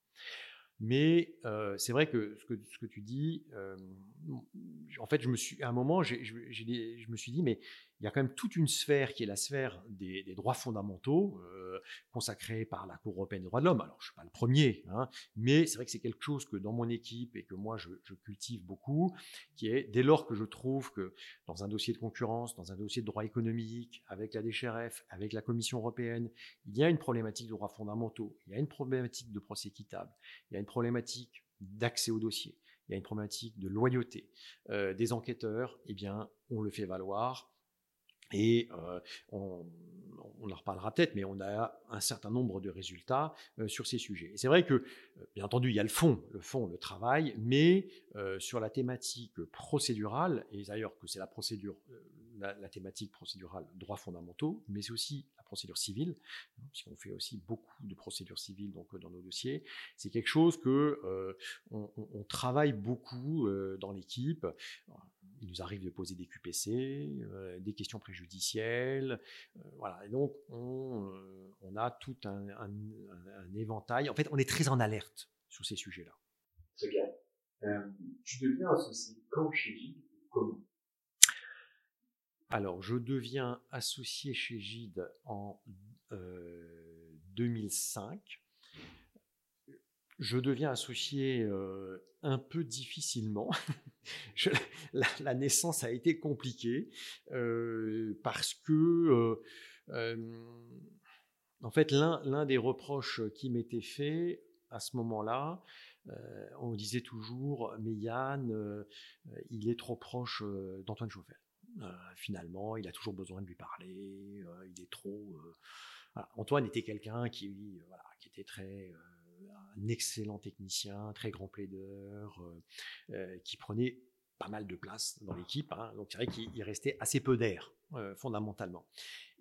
Mais c'est vrai que ce, que tu dis, en fait, je me suis, à un moment, je me suis dit, mais il y a quand même toute une sphère qui est la sphère des, droits fondamentaux euh, consacrée par la Cour européenne des droits de l'homme. Alors, je ne suis pas le premier, hein, mais c'est vrai que c'est quelque chose que dans mon équipe et que moi, je, cultive beaucoup, qui est dès lors que je trouve que dans un dossier de concurrence, dans un dossier de droit économique, avec la DCRF, avec la Commission européenne, il y a une problématique de droits fondamentaux, il y a une problématique de procès équitable, il y a une problématique d'accès au dossier, il y a une problématique de loyauté euh, des enquêteurs, eh bien, on le fait valoir et euh, on, en reparlera peut-être, mais on a un certain nombre de résultats euh, sur ces sujets. Et c'est vrai que, bien entendu, il y a le fond, le fond, le travail, mais sur la thématique procédurale, et d'ailleurs que c'est la procédure, la, thématique procédurale droits fondamentaux, mais c'est aussi la procédure civile, hein, puisqu'on fait aussi beaucoup de procédures civiles donc, dans nos dossiers, c'est quelque chose que on, on, travaille beaucoup dans l'équipe il nous arrive de poser des QPC, euh, des questions préjudicielles. Euh, voilà. Et donc, on, euh, a tout un, éventail. En fait, on est très en alerte sur ces sujets-là. Tu deviens associé quand chez Gide Comment? Alors, je deviens associé chez Gide en 2005 je deviens associé un peu difficilement. la, naissance a été compliquée parce que, en fait, l'un des reproches qui m'était fait à ce moment-là, on disait toujours, mais Yann, il est trop proche d'Antoine Chauvel. finalement, il a toujours besoin de lui parler, il est trop... Antoine était quelqu'un qui, qui était très un excellent technicien, très grand plaideur, euh, euh, qui prenait pas mal de place dans l'équipe. Hein. donc c'est vrai qu'il restait assez peu d'air, euh, fondamentalement.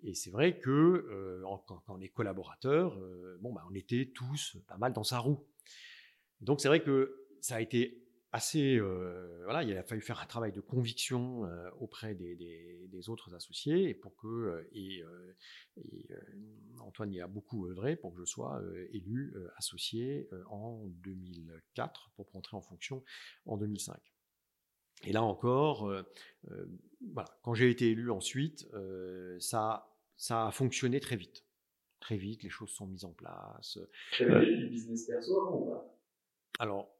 Et c'est vrai que quand, on collaborateur, bon, bah, on était tous pas mal dans sa roue. Donc c'est vrai que ça a été assez. Euh, voilà, il a fallu faire un travail de conviction euh, auprès des, autres associés pour que euh, et, Antoine y a beaucoup œuvré pour que je sois élu associé en 2004 pour rentrer en fonction en 2005. Et là encore, voilà, quand j'ai été élu ensuite, ça, ça a fonctionné très vite. Très vite, les choses sont mises en place. du business perso Alors,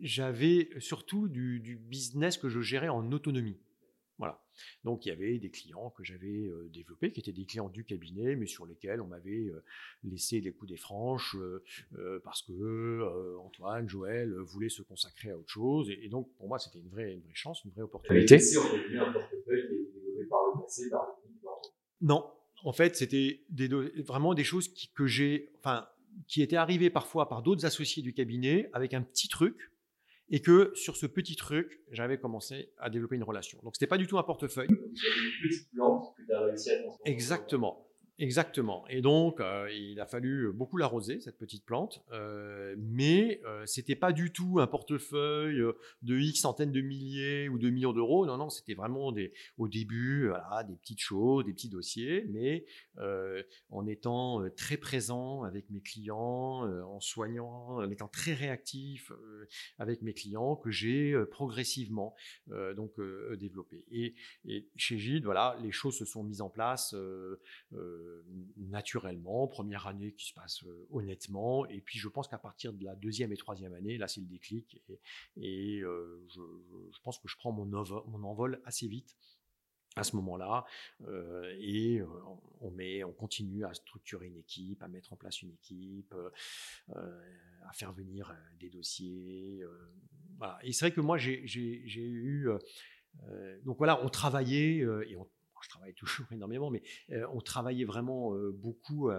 j'avais surtout du, business que je gérais en autonomie. Voilà. Donc il y avait des clients que j'avais euh, développés, qui étaient des clients du cabinet, mais sur lesquels on m'avait euh, laissé les coups des franches euh, parce que Antoine, Joël voulaient se consacrer à autre chose. Et, donc pour moi c'était une vraie, une vraie chance, une vraie opportunité. Non, en fait c'était vraiment des choses qui, que j'ai, enfin, qui étaient arrivées parfois par d'autres associés du cabinet avec un petit truc et que sur ce petit truc, j'avais commencé à développer une relation. Donc, ce n'était pas du tout un portefeuille. Une petite plante que tu as réussi à Exactement. Exactement. Et donc, euh, il a fallu beaucoup l'arroser, cette petite plante. Euh, mais euh, c'était pas du tout un portefeuille euh, de X centaines de milliers ou de millions d'euros. Non, non, c'était vraiment des, au début, voilà, des petites choses, des petits dossiers, mais en étant euh, très présent avec mes clients, euh, en soignant, en étant très réactif euh, avec mes clients, que j'ai euh, progressivement euh, donc euh, développé. Et, chez Gide, voilà, les choses se sont mises en place. euh, euh, naturellement, première année qui se passe euh, honnêtement, et puis je pense qu'à partir de la deuxième et troisième année, là c'est le déclic, et, euh, je, pense que je prends mon envol assez vite à ce moment-là, euh, et on met, on continue à structurer une équipe, à mettre en place une équipe, euh, à faire venir des dossiers, voilà. Et c'est vrai que moi j'ai eu, euh, donc voilà, on travaillait et on je travaille toujours énormément, mais on travaillait vraiment beaucoup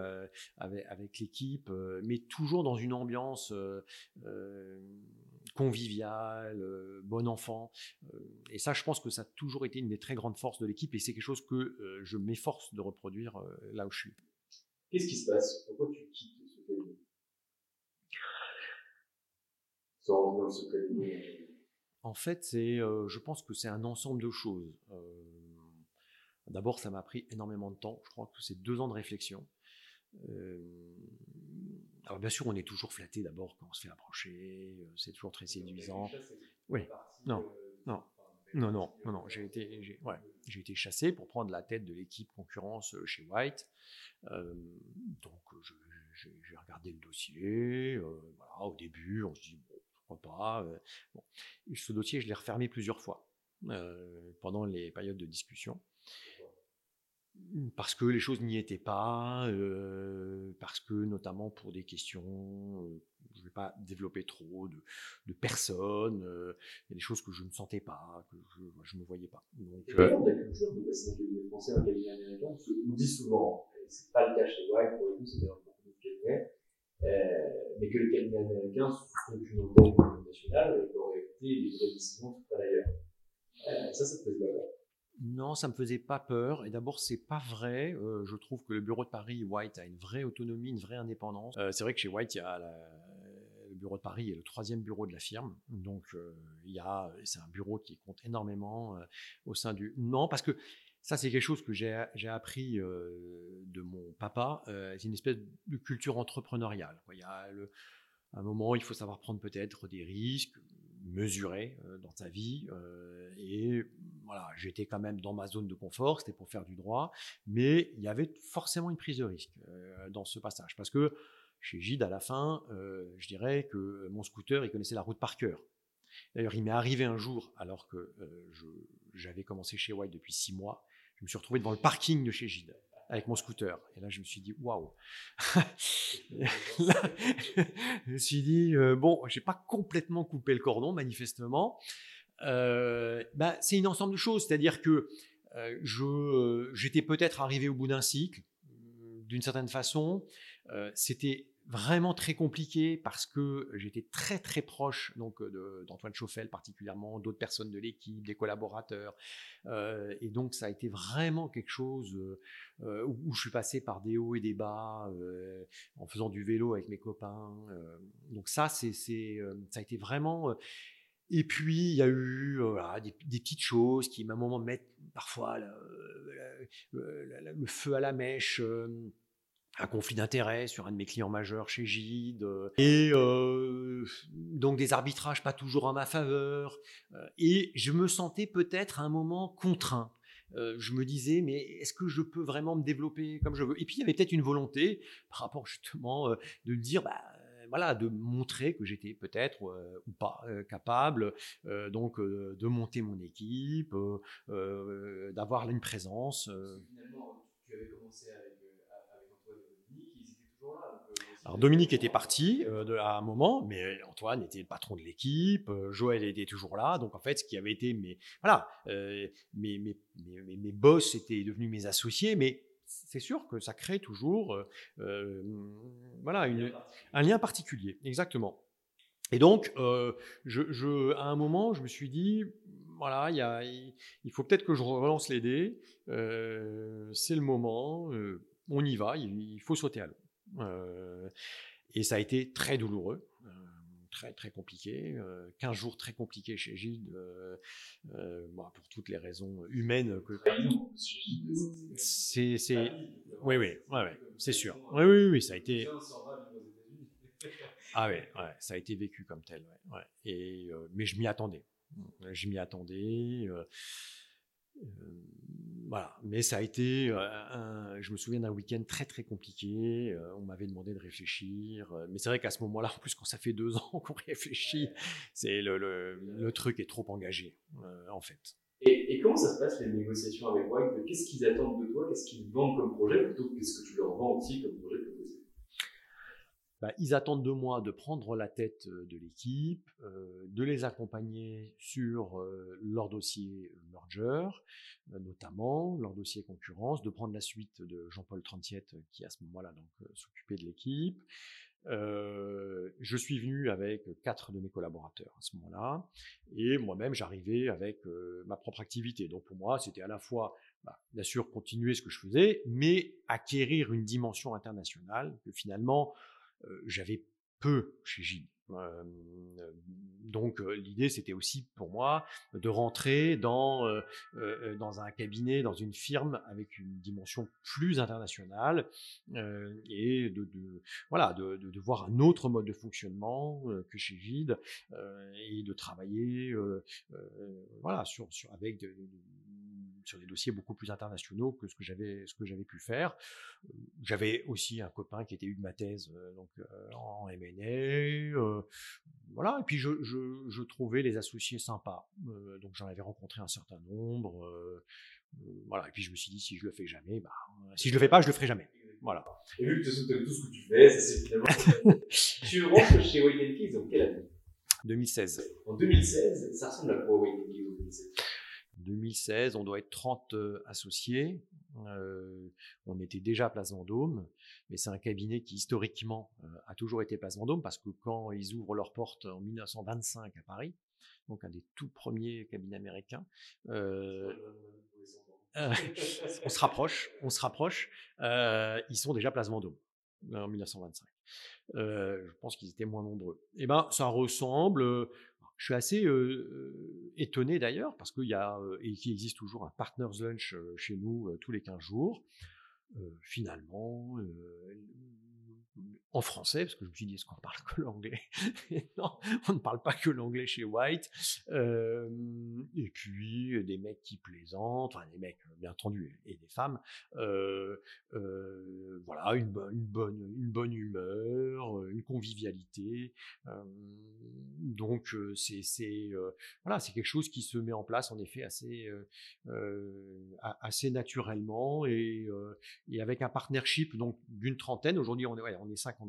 avec, l'équipe, mais toujours dans une ambiance euh, euh, bon enfant. Euh, et ça, je pense que ça a toujours été une des très grandes forces de l'équipe, et c'est quelque chose que euh, je m'efforce de reproduire là où je suis. Qu'est-ce qui se passe? Pourquoi tu quittes ce cabinet? Sans du monde. En fait, c'est, je pense que c'est un ensemble de choses. D'abord, ça m'a pris énormément de temps. Je crois que c'est deux ans de réflexion. Euh, alors bien sûr, on est toujours flatté d'abord quand on se fait approcher. euh, C'est toujours très séduisant. Oui. Non. Non. Non, non, non, non. J'ai été, j'ai, ouais, j'ai été chassé pour prendre la tête de l'équipe concurrence euh, chez White. Euh, donc, euh, je- j'ai, regardé le dossier. euh, voilà, au début, on se dit bon, pourquoi pas. euh, bon. Ce dossier, je l'ai refermé plusieurs fois euh, pendant les périodes de discussion. Parce que les choses n'y étaient pas, euh, parce que notamment pour des questions, euh, je ne vais pas développer trop de, de personnes, euh, il y a des choses que je ne sentais pas, que je ne me voyais pas. Donc, Et la culture de passer d'un cabinet français à un cabinet américain Parce qu'on dit souvent, et c'est pas le cas chez White, pour le coup, c'est dans beaucoup cabinets, euh, mais que les cabinets américains sont une antenne nationale et qu'en réalité, les vraies décisions sont pas d'ailleurs. Euh, ça, ça pas peur. Non, ça me faisait pas peur. Et d'abord, c'est pas vrai. Euh, je trouve que le bureau de Paris, White, a une vraie autonomie, une vraie indépendance. Euh, c'est vrai que chez White, il y a le bureau de Paris est le troisième bureau de la firme. Donc, euh, il y a, c'est un bureau qui compte énormément au sein du. Non, parce que ça, c'est quelque chose que j'ai j'ai appris de mon papa. C'est une espèce de culture entrepreneuriale. Il y a à un moment, il faut savoir prendre peut-être des risques, mesurer euh, dans ta vie. euh, et voilà, j'étais quand même dans ma zone de confort, c'était pour faire du droit, mais il y avait forcément une prise de risque euh, dans ce passage. Parce que chez Gide, à la fin, je dirais que mon scooter, il connaissait la route par cœur. D'ailleurs, il m'est arrivé un jour, alors que j'avais commencé chez White depuis six mois, je me suis retrouvé devant le parking de chez Gide avec mon scooter. Et là, je me suis dit, waouh Je me suis dit, euh, bon, j'ai pas complètement coupé le cordon, manifestement. Euh, bah, c'est une ensemble de choses, c'est-à-dire que euh, je, euh, j'étais peut-être arrivé au bout d'un cycle, d'une certaine façon. C'était vraiment très compliqué parce que j'étais très très proche donc de- d'Antoine Chauffel particulièrement, d'autres personnes de l'équipe, des collaborateurs, Euh, et donc ça a été vraiment quelque chose euh, euh, où, je suis passé par des hauts et des bas euh, en faisant du vélo avec mes copains. euh, donc ça c'est, euh, ça a été vraiment euh, et puis, il y a eu euh, des, petites choses qui, à un moment, mettent parfois le feu à la mèche. euh, un conflit d'intérêts sur un de mes clients majeurs chez Gide, euh, et euh, donc des arbitrages pas toujours en ma faveur, euh, et je me sentais peut-être à un moment contraint. Je me disais, mais est-ce que je peux vraiment me développer comme je veux? Et puis il y avait peut-être une volonté, par rapport justement, de dire, bah, voilà, de montrer que j'étais peut-être ou pas capable, donc de monter mon équipe, d'avoir une présence. Finalement, tu avais commencé avec, euh, avec Antoine et Dominique, ils étaient toujours là. donc, euh, Alors Dominique était parti euh, de, à un moment, mais Antoine était le patron de l'équipe, euh, Joël était toujours là, donc en fait ce qui avait été mes voilà euh, mes, mes, mes, mes- boss étaient devenus mes associés, mais c'est sûr que ça crée toujours voilà une, un lien particulier, exactement. Et donc, je, je- à un moment, je me suis dit, voilà, il, y a- il il faut peut-être que je relance les dés, c'est le moment. on y va, il, faut sauter à l'eau. Et ça a été très douloureux très très compliqué, 15 euh, jours très compliqués chez Gilles, euh, euh, pour toutes les raisons humaines que. C'est, c'est, oui, oui, ouais, c'est sûr. Oui, oui, oui, ça a été. Ah ouais, ouais, ça a été vécu comme tel, ouais, Et mais je m'y attendais. Je m'y attendais. Voilà, mais ça a été, je me souviens d'un week-end très très compliqué. On m'avait demandé de réfléchir, mais c'est vrai qu'à ce moment-là, en plus quand ça fait deux ans qu'on réfléchit, c'est le, le, truc est trop engagé en fait. Et, comment ça se passe les négociations avec White? Qu'est-ce qu'ils attendent de toi? Qu'est-ce qu'ils vendent comme projet plutôt que qu'est-ce que tu leur vends aussi comme projet bah, ils attendent de moi de prendre la tête de l'équipe, de les accompagner sur leur dossier merger, notamment leur dossier concurrence, de prendre la suite de Jean-Paul Trantiette qui à ce moment-là donc s'occupait de l'équipe. je suis venu avec quatre de mes collaborateurs à ce moment-là, et moi-même j'arrivais avec ma propre activité. Donc pour moi, c'était à la fois bah, bien sûr continuer ce que je faisais, mais acquérir une dimension internationale que finalement j'avais peu chez Gilles. Donc l'idée c'était aussi pour moi de rentrer dans, dans un cabinet, dans une firme avec une dimension plus internationale et de, voilà, de, de, voir un autre mode de fonctionnement que chez Gide et de travailler voilà, sur, sur, avec de, sur des dossiers beaucoup plus internationaux que ce que j'avais ce que j'avais pu faire. J'avais aussi un copain qui était eu de ma thèse euh, donc euh, en M&A, euh, voilà. Et puis je, je, trouvais les associés sympas, donc j'en avais rencontré un certain nombre, voilà. Et puis je me suis dit si je le fais jamais, bah, si je le fais pas, je le ferai jamais. Voilà. Et vu que tu tout ce que tu fais, c'est finalement. tu rentres chez Wayne Keys en quelle année? 2016. En 2016, ça ressemble à quoi Wayne Keys 2016, on doit être 30 euh, associés. Euh, on était déjà Place Vendôme, mais c'est un cabinet qui historiquement euh, a toujours été Place Vendôme parce que quand ils ouvrent leurs portes en 1925 à Paris, donc un des tout premiers cabinets américains, on se rapproche, on se rapproche. ils sont déjà Place Vendôme en 1925. je pense qu'ils étaient moins nombreux. Eh ben, ça ressemble je suis assez étonné d'ailleurs parce qu'il y a et qu'il existe toujours un partners lunch chez nous tous les 15 jours. finalement, en français, parce que je me suis dit, est-ce qu'on parle que l'anglais? Non, on ne parle pas que l'anglais chez White. et puis, des mecs qui plaisantent, enfin des mecs, bien entendu, et des femmes. voilà, une, bonne, humeur, une convivialité. donc, c'est voilà, quelque chose qui se met en place, en effet, assez, naturellement et, et avec un partnership d'une trentaine. Aujourd'hui, on est, ouais, on est 50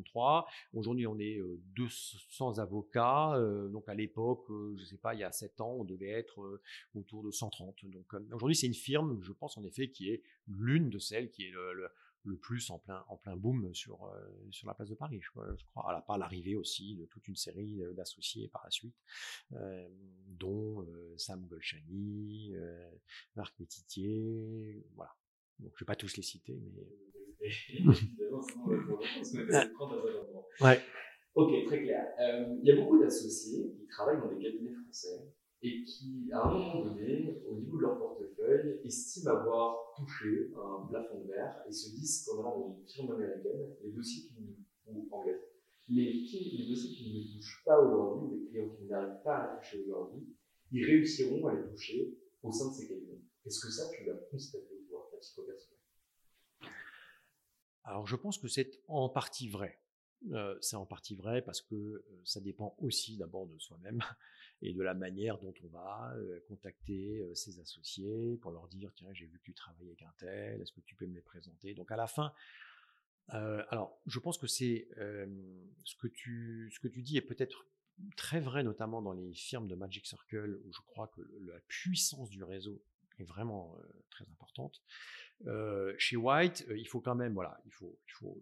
Aujourd'hui, on est 200 avocats. donc à l'époque, je ne sais pas, il y a 7 ans, on devait être autour de 130. Donc aujourd'hui, c'est une firme, je pense en effet, qui est l'une de celles qui est le, plus en plein, boom sur, sur la place de Paris, je, crois, à la part l'arrivée aussi de toute une série d'associés par la suite, dont Sam Golchani, Marc Métitier, voilà. Donc je ne vais pas tous les citer, mais ouais. Ok, très clair. Euh, il y a beaucoup d'associés qui travaillent dans des cabinets français et qui, à un moment donné, au niveau de leur portefeuille, estiment avoir touché un plafond de verre et se disent qu'en allant dans une firme américaine, les dossiers qui ne, ou anglaises, les, les dossiers qui ne touchent pas aujourd'hui, les clients qui n'arrivent pas à toucher aujourd'hui, ils réussiront à les toucher au sein de ces cabinets. Est-ce que ça, tu l'as constaté, toi, ta psychopathie alors je pense que c'est en partie vrai. Euh, c'est en partie vrai parce que euh, ça dépend aussi d'abord de soi-même et de la manière dont on va euh, contacter ses associés pour leur dire tiens j'ai vu que tu travaillais avec un tel, est-ce que tu peux me les présenter? Donc à la fin, alors je pense que c'est ce que tu ce que tu dis est peut-être très vrai notamment dans les firmes de Magic Circle où je crois que la puissance du réseau est vraiment très importante. Chez White, il faut quand même, voilà, il faut, il faut,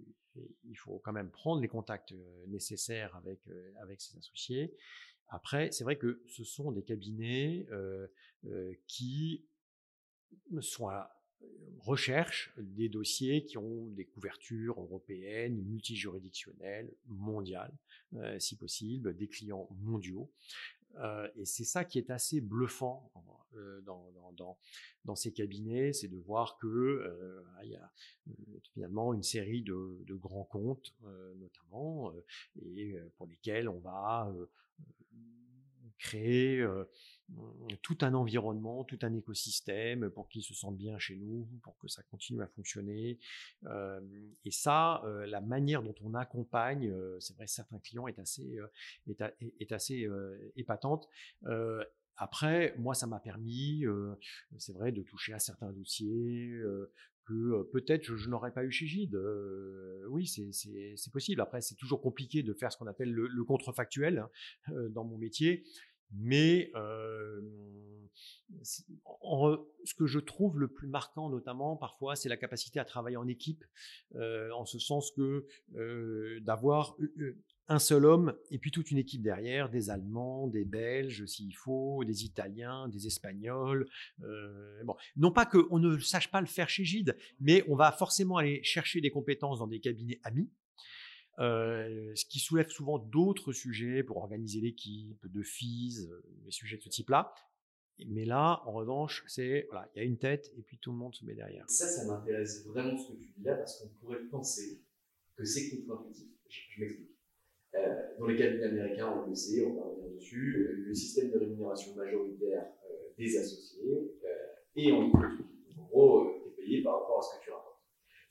il faut quand même prendre les contacts nécessaires avec avec ses associés. Après, c'est vrai que ce sont des cabinets qui sont recherche des dossiers qui ont des couvertures européennes, multijuridictionnelles, mondiales, si possible, des clients mondiaux. Et c'est ça qui est assez bluffant dans, dans, ces cabinets, c'est de voir que il y a finalement une série de grands comptes, notamment, et pour lesquels on va créer tout un environnement, tout un écosystème pour qu'ils se sentent bien chez nous, pour que ça continue à fonctionner. et ça, la manière dont on accompagne, c'est vrai, certains clients est assez, est, assez épatante. après, moi, ça m'a permis, c'est vrai, de toucher à certains dossiers que peut-être je, n'aurais pas eu chez Gide. oui, c'est possible. Après, c'est toujours compliqué de faire ce qu'on appelle le, le contrefactuel hein, dans mon métier. Mais ce que je trouve le plus marquant, notamment parfois, c'est la capacité à travailler en équipe, en ce sens que d'avoir un seul homme et puis toute une équipe derrière, des Allemands, des Belges s'il faut, des Italiens, des Espagnols. bon, non pas qu'on ne sache pas le faire chez Gide, mais on va forcément aller chercher des compétences dans des cabinets amis euh, ce qui soulève souvent d'autres sujets pour organiser l'équipe, de FIS, euh, des sujets de ce type-là. Mais là, en revanche, c'est voilà, il y a une tête et puis tout le monde se met derrière. Ça, ça m'intéresse vraiment ce que tu dis là parce qu'on pourrait penser que c'est contre-intuitif. Je, m'explique. Euh, dans les cabinets américains, on le sait, on va revenir dessus, le système de rémunération majoritaire des associés est en gros, tu es payé par rapport à ce que tu rapportes.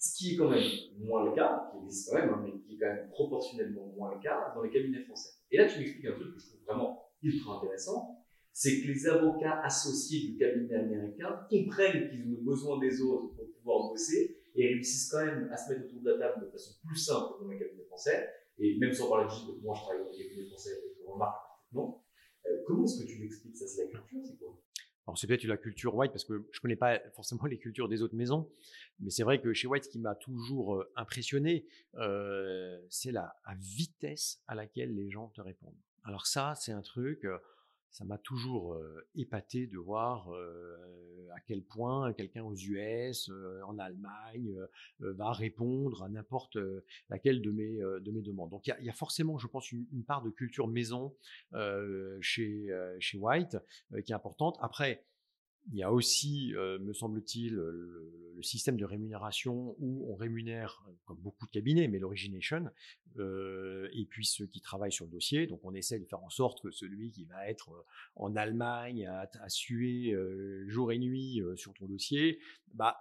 Ce qui est quand même moins le cas, qui existe quand même, hein, mais qui est quand même proportionnellement moins le cas dans les cabinets français. Et là, tu m'expliques un truc que je trouve vraiment ultra intéressant, c'est que les avocats associés du cabinet américain comprennent qu'ils ont besoin des autres pour pouvoir bosser et réussissent quand même à se mettre autour de la table de façon plus simple dans les cabinets français. Et même sans parler de moi je travaille dans les cabinets français et je remarque non. Euh, comment est-ce que tu l'expliques ça C'est la culture, c'est quoi? Alors c'est peut-être la culture White parce que je connais pas forcément les cultures des autres maisons, mais c'est vrai que chez White, ce qui m'a toujours euh, impressionné, euh, c'est la, vitesse à laquelle les gens te répondent. Alors ça, c'est un truc, euh, ça m'a toujours épaté de voir à quel point quelqu'un aux US, en Allemagne, va répondre à n'importe laquelle de mes, de mes demandes. Donc il y, a forcément, je pense, une, une part de culture maison chez, chez White qui est importante. Après, il y a aussi, euh, me semble-t-il, le, système de rémunération où on rémunère, comme beaucoup de cabinets, mais l'origination, euh, et puis ceux qui travaillent sur le dossier. Donc on essaie de faire en sorte que celui qui va être euh, en Allemagne à, suer jour et nuit sur ton dossier, bah,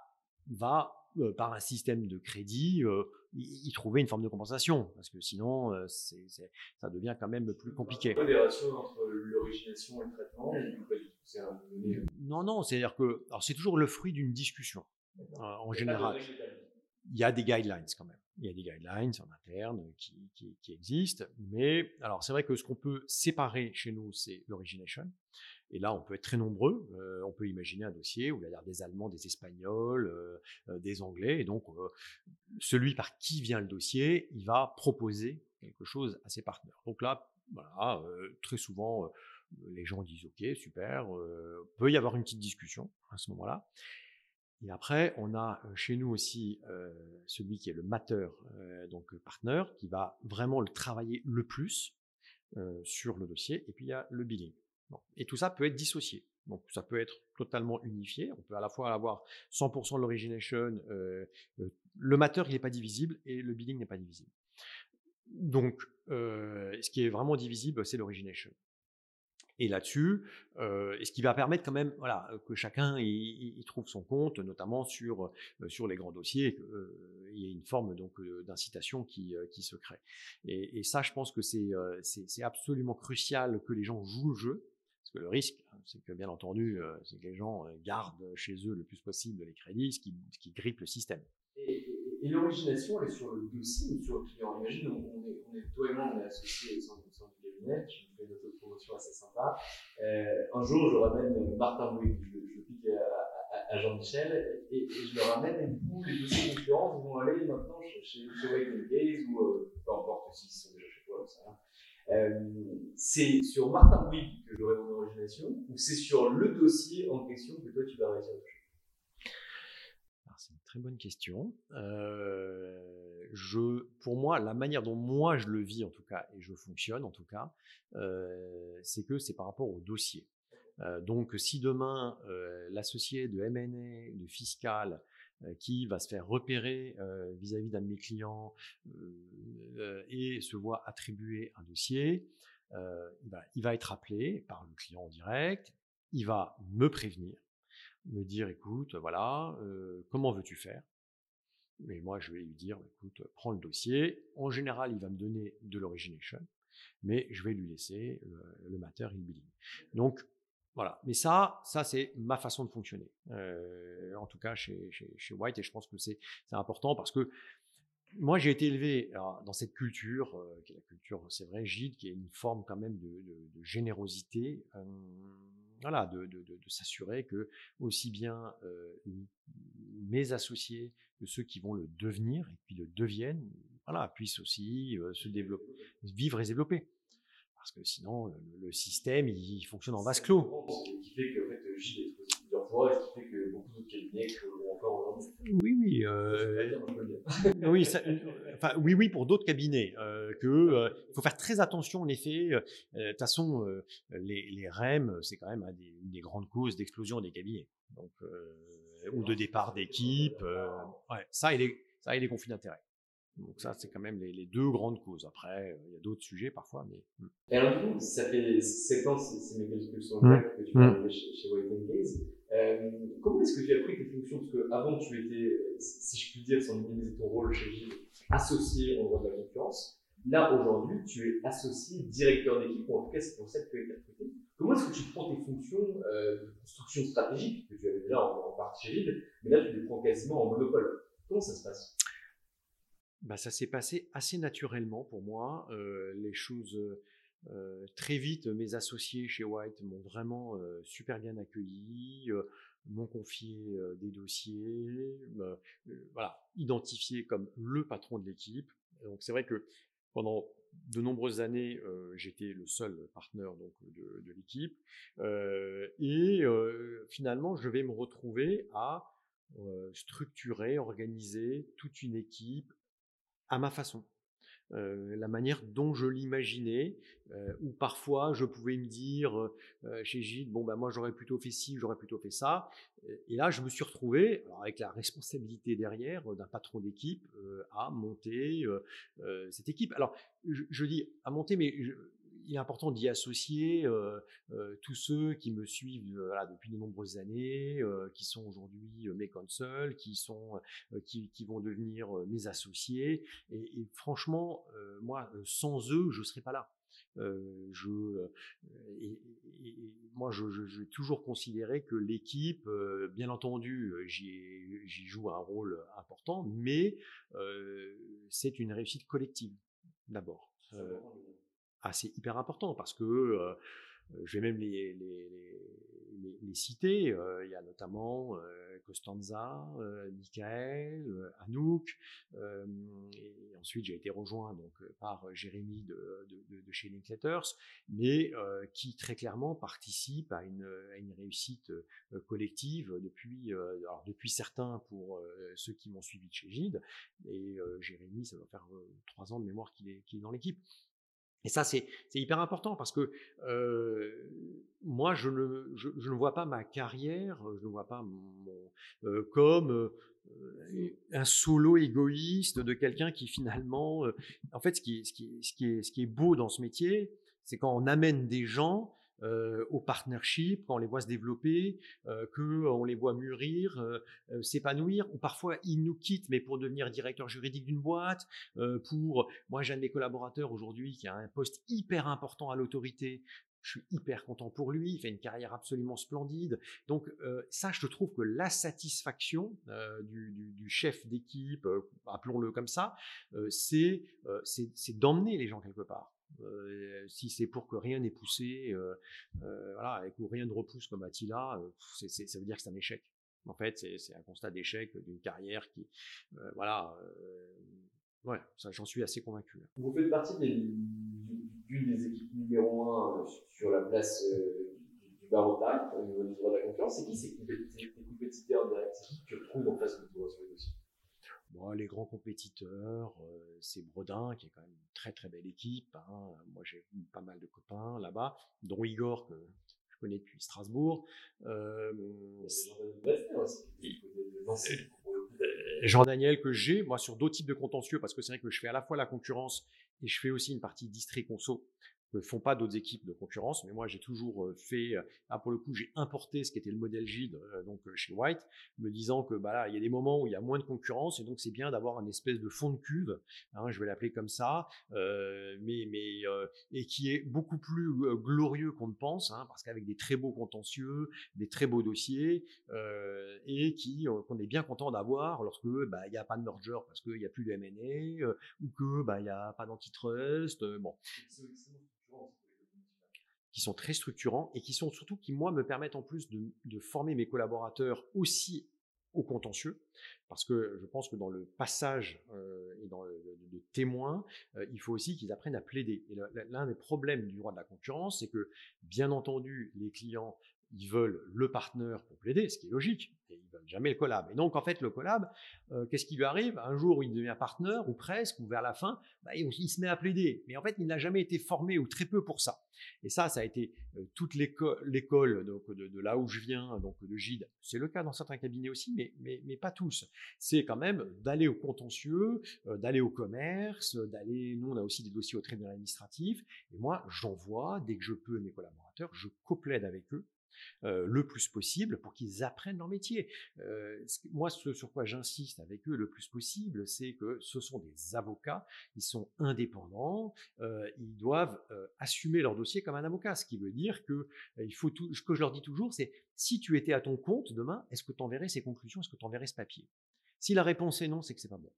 va par un système de crédit y, trouver une forme de compensation, parce que sinon ça devient quand même plus compliqué. Des ratios entre l'origination et le traitement non, non, c'est-à-dire que c'est toujours le fruit d'une discussion hein, en général. Il y a des guidelines quand même. Il y a des guidelines en interne qui, qui, existent, mais alors c'est vrai que ce qu'on peut séparer chez nous, c'est l'origination. Et là, on peut être très nombreux. Euh, on peut imaginer un dossier où il y a des Allemands, des Espagnols, euh, euh, des Anglais. Et donc, celui par qui vient le dossier, il va proposer quelque chose à ses partenaires. Donc là, voilà, très souvent, les gens disent OK, super, peut y avoir une petite discussion à ce moment-là. Et après, on a chez nous aussi celui qui est le mateur, donc partenaire, qui va vraiment le travailler le plus sur le dossier. Et puis il y a le billing. Et tout ça peut être dissocié. Donc ça peut être totalement unifié. On peut à la fois avoir 100% de l'origination. le mateur, il n'est pas divisible et le billing n'est pas divisible. Donc, ce qui est vraiment divisible, c'est l'origination et là-dessus, euh, ce qui va permettre quand même voilà, que chacun y, trouve son compte, notamment sur, euh, sur les grands dossiers, euh, y ait une forme d'incitation qui, qui se crée. Et, ça, je pense que c'est absolument crucial que les gens jouent le jeu, parce que le risque, hein, c'est que bien entendu, c'est que les gens gardent chez eux le plus possible les crédits, ce qui, qui grippe le système. Et, l'origination, elle est sur le dossier ou sur le client? Imagine, on, est, on est, on est associés centre, du cabinet, fais une autopromotion assez sympa. Euh, un jour, je ramène Martin Bouygues, je, je pique à, à, Jean-Michel, et, et, je le ramène, et du coup, les dossiers concurrents vont aller maintenant chez, chez, Gaze, ou euh, peu importe s'ils sont déjà chez toi, ça. Euh, c'est sur Martin Bouygues que j'aurai mon origination, ou c'est sur le dossier en question que toi tu vas réussir à très bonne question. je, pour moi, la manière dont moi je le vis en tout cas, et je fonctionne en tout cas, c'est que c'est par rapport au dossier. donc si demain l'associé de M&A, de fiscal, qui va se faire repérer vis-à-vis d'un de mes clients et se voit attribuer un dossier, il va être appelé par le client en direct, il va me prévenir, me dire écoute, voilà, comment veux-tu faire? Mais moi, je vais lui dire écoute, prends le dossier. En général, il va me donner de l'origination, mais je vais lui laisser le, le matter in billing. Donc, voilà. Mais ça, ça c'est ma façon de fonctionner. en tout cas, chez, chez, White, et je pense que c'est important parce que moi, j'ai été élevé dans cette culture, qui est la culture, c'est vrai, Gide, qui est une forme quand même de générosité, voilà, de, de s'assurer que aussi bien mes associés que ceux qui vont le devenir et qui le deviennent, voilà, puissent aussi se développer, vivre et se développer. Parce que sinon, le, système, il, fonctionne en vase clos. Ce qui fait que, en fait, plusieurs fois, et ce qui fait que beaucoup d'autres cabinets oui, oui. Euh, oui, enfin, oui, oui, pour d'autres cabinets. Euh, que euh, il faut faire très attention, en effet. De toute façon, les, les REM, c'est quand même une des grandes causes d'explosion des cabinets. Donc, ou de départ d'équipe. ouais, ça et les, ça et les conflits d'intérêts. Donc ça, c'est quand même les, les, deux grandes causes. Après, il y a d'autres sujets parfois, mais. Hmm. Et alors du coup, ça fait 7 ans, si mes calculs sont exacts, que tu es arrivé chez, chez White Gaze. Euh, comment est-ce que tu as pris tes fonctions? Parce qu'avant, tu étais, si je puis dire, sans minimiser ton rôle chez Gilles, associé en droit de la concurrence. Là, aujourd'hui, tu es associé directeur d'équipe, ou en tout cas, c'est pour ça que tu as été recruté. Comment est-ce que tu prends tes fonctions euh, de construction stratégique, que tu avais déjà en, partie chez Gilles, mais là, tu les prends quasiment en monopole? Comment ça se passe? Bah, Ça s'est passé assez naturellement pour moi. Euh, les choses euh, très vite, mes associés chez White m'ont vraiment euh, super bien accueilli, euh, m'ont confié des dossiers, voilà, identifié comme le patron de l'équipe. Donc c'est vrai que pendant de nombreuses années, j'étais le seul partenaire donc de, de l'équipe, et finalement, je vais me retrouver à structurer, organiser toute une équipe à ma façon. La manière dont je l'imaginais, euh, ou parfois je pouvais me dire chez Gilles, bon ben moi j'aurais plutôt fait ci, j'aurais plutôt fait ça, et là je me suis retrouvé avec la responsabilité derrière d'un patron d'équipe à monter cette équipe. Alors je, je, dis à monter, mais je, il est important d'y associer tous ceux qui me suivent voilà, depuis de nombreuses années, qui sont aujourd'hui mes consoles, qui sont qui, qui, vont devenir mes associés. Et, et franchement, moi, sans eux, je ne serais pas là. Euh, je, et, et, moi, je, je, j'ai toujours considéré que l'équipe, bien entendu, j'y, joue un rôle important, mais c'est une réussite collective d'abord. Euh, ah, c'est hyper important parce que euh, je vais même les, les, les, les citer. Euh, il y a notamment euh, Costanza, euh, Michael, Anouk. et ensuite, j'ai été rejoint donc par Jérémy de, de, de chez Linkletters, mais qui très clairement participe à une, à une réussite collective depuis, alors depuis certains pour ceux qui m'ont suivi de chez Gide. Et Jérémy, ça doit faire trois ans de mémoire qu'il est, qu'il est dans l'équipe. Et ça, c'est hyper important parce que euh, moi, je ne, je, ne vois pas ma carrière, je ne vois pas mon, euh, comme euh, un solo égoïste de quelqu'un qui finalement, euh, en fait, ce qui, ce, qui, ce qui est beau dans ce métier, c'est quand on amène des gens euh, au partnership, quand on les voit se développer, euh, qu'on les voit mûrir, euh, euh, s'épanouir, ou parfois ils nous quittent, mais pour devenir directeur juridique d'une boîte, euh, pour, moi j'ai un de mes collaborateurs aujourd'hui qui a un poste hyper important à l'autorité, je suis hyper content pour lui, il fait une carrière absolument splendide. Donc euh, ça, je trouve que la satisfaction euh, du, chef d'équipe, euh, appelons-le comme ça, c'est d'emmener les gens quelque part. Euh, si c'est pour que rien n'est poussé, euh, euh, voilà, et que rien ne repousse comme Attila, c'est, ça veut dire que c'est un échec. En fait, c'est, un constat d'échec d'une carrière qui, voilà, ouais, j'en suis assez convaincu. Vous faites partie d'une des équipes numéro un sur la place du barreau au niveau du droit de la concurrence. C'est qui ces compétiteurs directs que tu retrouves en face de toi sur le dossier Bon, les grands compétiteurs, euh, c'est Bredin, qui est quand même une très très belle équipe. Hein. Moi, j'ai pas mal de copains là-bas, dont Igor, que je connais depuis Strasbourg. Euh, Jean-Daniel que j'ai, moi, sur d'autres types de contentieux, parce que c'est vrai que je fais à la fois la concurrence et je fais aussi une partie distrait conso ne font pas d'autres équipes de concurrence, mais moi j'ai toujours euh, fait, ah, pour le coup j'ai importé ce qui était le modèle Gide euh, donc chez White, me disant que bah là il y a des moments où il y a moins de concurrence et donc c'est bien d'avoir un espèce de fond de cuve, hein, je vais l'appeler comme ça, euh, mais mais et qui est beaucoup plus glorieux qu'on ne pense, hein, parce qu'avec des très beaux contentieux, des très beaux dossiers et qui qu'on est bien content d'avoir lorsque bah il n'y a pas de merger parce qu'il n'y a plus de M&A ou que bah il n'y a pas d'antitrust, qui sont très structurants et qui sont surtout qui, moi, me permettent en plus de, former mes collaborateurs aussi au contentieux, parce que je pense que dans le passage euh, et dans le, de, témoins, euh, il faut aussi qu'ils apprennent à plaider. Et l'un des problèmes du droit de la concurrence, c'est que, bien entendu, les clients ils veulent le partenaire pour plaider, ce qui est logique, et ils veulent jamais le collab. Et donc, en fait, le collab, euh, qu'est-ce qui lui arrive? Un jour il devient partenaire, ou presque, ou vers la fin, bah, il, se met à plaider. Mais en fait, il n'a jamais été formé, ou très peu pour ça. Et ça, ça a été euh, toute l'école de, là où je viens, donc de Gide. C'est le cas dans certains cabinets aussi, mais, mais, mais pas tous. C'est quand même d'aller au contentieux, euh, d'aller au commerce, d'aller... Nous, on a aussi des dossiers au tribunal administratif. Et moi, j'envoie, dès que je peux, mes collaborateurs, je coplaide avec eux euh, le plus possible pour qu'ils apprennent leur métier. Euh, moi, ce sur quoi j'insiste avec eux le plus possible, c'est que ce sont des avocats, ils sont indépendants, euh, ils doivent assumer leur dossier comme un avocat, ce qui veut dire que il faut tout, ce que je leur dis toujours, c'est si tu étais à ton compte demain, est-ce que tu enverrais ces conclusions, est-ce que tu enverrais ce papier? Si la réponse est non, c'est que c'est pas bon.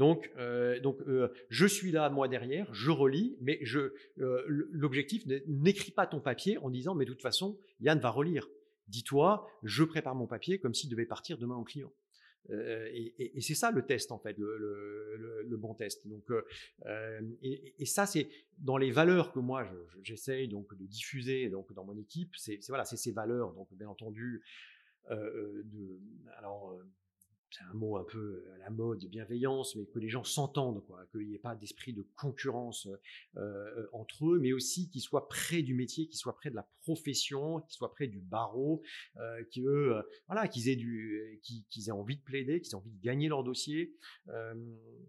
Donc, euh, donc euh, je suis là, moi derrière, je relis, mais je, euh, l'objectif, n'écris pas ton papier en disant, mais de toute façon, Yann va relire. Dis-toi, je prépare mon papier comme s'il devait partir demain au client. et, c'est ça le test en fait, le, bon test. Donc, et, ça c'est dans les valeurs que moi j'essaye donc de diffuser donc dans mon équipe. C'est voilà, ces valeurs donc bien entendu. de, alors c'est un mot un peu à la mode, bienveillance, mais que les gens s'entendent, quoi, qu'il n'y ait pas d'esprit de concurrence euh, entre eux, mais aussi qu'ils soient près du métier, qu'ils soient près de la profession, qu'ils soient près du barreau, euh, qu'ils euh, aient du, aient envie de plaider, qu'ils aient envie de gagner leur dossier. Euh,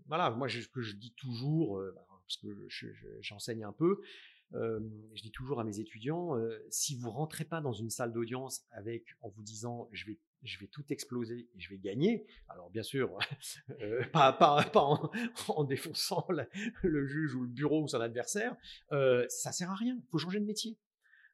voilà, moi, ce que je dis toujours, euh, bah, parce que j'enseigne un peu, euh, je dis toujours à mes étudiants, si vous rentrez pas dans une salle d'audience avec en vous disant je vais je vais tout exploser et je vais gagner. Alors bien sûr, euh, pas, pas, pas en, défonçant le juge ou le bureau ou son adversaire, euh, ça sert à rien. Il faut changer de métier.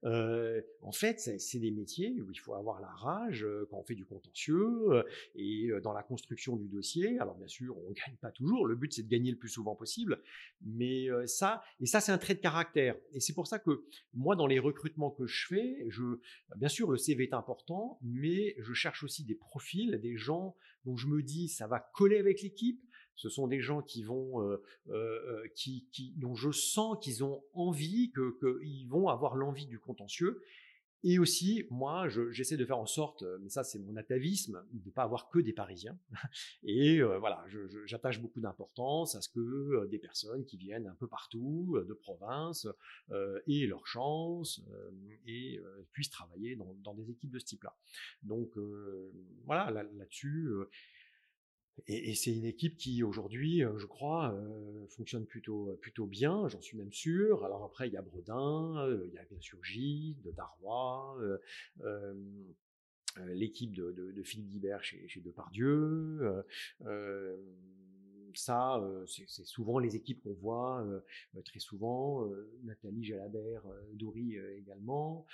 En fait, c'est des métiers où il faut avoir la rage quand on fait du contentieux et dans la construction du dossier. Alors bien sûr, on ne gagne pas toujours. Le but, c'est de gagner le plus souvent possible. Mais ça, et ça, c'est un trait de caractère. Et c'est pour ça que moi, dans les recrutements que je fais, je, bien sûr, le CV est important, mais je cherche aussi des profils, des gens dont je me dis ça va coller avec l'équipe, ce sont des gens qui vont, euh, euh, euh, qui, qui, dont je sens qu'ils ont envie, qu'ils vont avoir l'envie du contentieux. Et aussi, moi, j'essaie de faire en sorte, mais ça c'est mon atavisme, de ne pas avoir que des Parisiens. Et voilà, j'attache beaucoup d'importance à ce que des personnes qui viennent un peu partout, de province, aient leur chance et puissent travailler dans, des équipes de ce type-là. Donc voilà, là-dessus, et, c'est une équipe qui aujourd'hui, euh, je crois, euh, fonctionne plutôt euh, plutôt bien. J'en suis même sûr. Alors après, il y a Bredin, il y a bien sûr Gide, Darrois, l'équipe de, Philippe Guibert chez, Depardieu. ça, c'est souvent les équipes qu'on voit très souvent. Nathalie Jalabert, Dory également.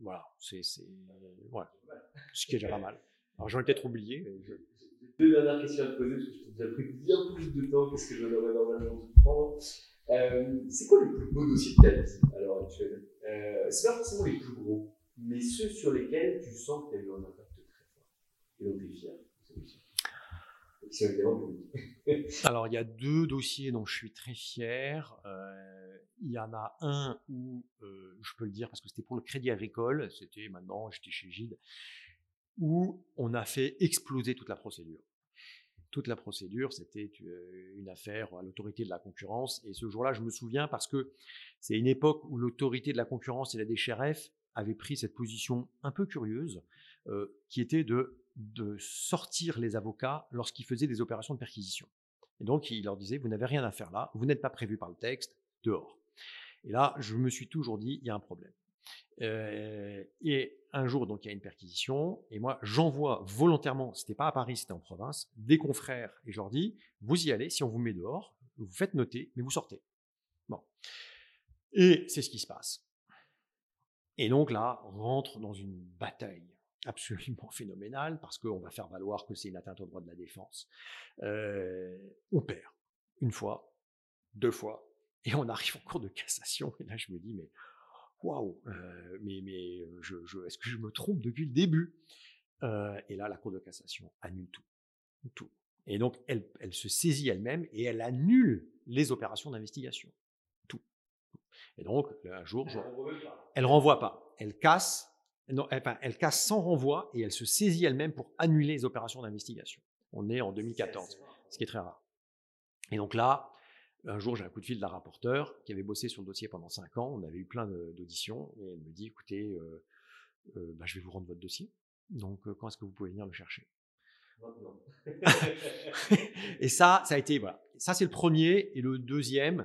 voilà, c'est voilà, ce qui est déjà pas mal. Alors j'en ai peut-être oublié. Je... Deux dernières questions à te poser, parce que je t'ai pris bien plus de temps que ce que j'en aurais normalement dû prendre. Euh, c'est quoi les plus beaux dossiers de ta vie à l'heure actuelle? Euh, C'est pas forcément les plus gros, mais ceux sur lesquels tu sens que tu as eu un impact très fort et dont tu es fier. Alors, il y a deux dossiers dont je suis très fier. Euh, il y en a un où, euh, je peux le dire parce que c'était pour le Crédit Agricole, c'était maintenant, j'étais chez Gide, où on a fait exploser toute la procédure. Toute la procédure, c'était euh, une affaire à l'autorité de la concurrence. Et ce jour-là, je me souviens parce que c'est une époque où l'autorité de la concurrence et la DCRF avaient pris cette position un peu curieuse, euh, qui était de, sortir les avocats lorsqu'ils faisaient des opérations de perquisition. Et donc, il leur disait, vous n'avez rien à faire là, vous n'êtes pas prévu par le texte, dehors. Et là, je me suis toujours dit, il y a un problème. Et un jour, donc, il y a une perquisition, et moi, j'envoie volontairement, c'était pas à Paris, c'était en province, des confrères, et je leur dis, vous y allez, si on vous met dehors, vous faites noter, mais vous sortez. Bon. Et c'est ce qui se passe. Et donc là, on rentre dans une bataille absolument phénoménale, parce qu'on va faire valoir que c'est une atteinte au droit de la défense. On perd. Une fois, deux fois, et on arrive en cours de cassation, et là je me dis, mais waouh, mais, mais je, est-ce que je me trompe depuis le début? Euh, Et là, la Cour de cassation annule tout. Tout. Et donc, elle, elle se saisit elle-même et elle annule les opérations d'investigation. Tout. Et donc, un jour, elle ne renvoie pas. Elle casse, non, enfin, elle casse sans renvoi et elle se saisit elle-même pour annuler les opérations d'investigation. On est en 2014, ce qui est très rare. Et donc là, un jour, j'ai un coup de fil d'un rapporteur qui avait bossé sur le dossier pendant cinq ans. On avait eu plein d'auditions et elle me dit écoutez, euh, euh, bah, je vais vous rendre votre dossier. Donc, euh, quand est-ce que vous pouvez venir le chercher? Et ça, ça a été voilà. Ça, c'est le premier et le deuxième,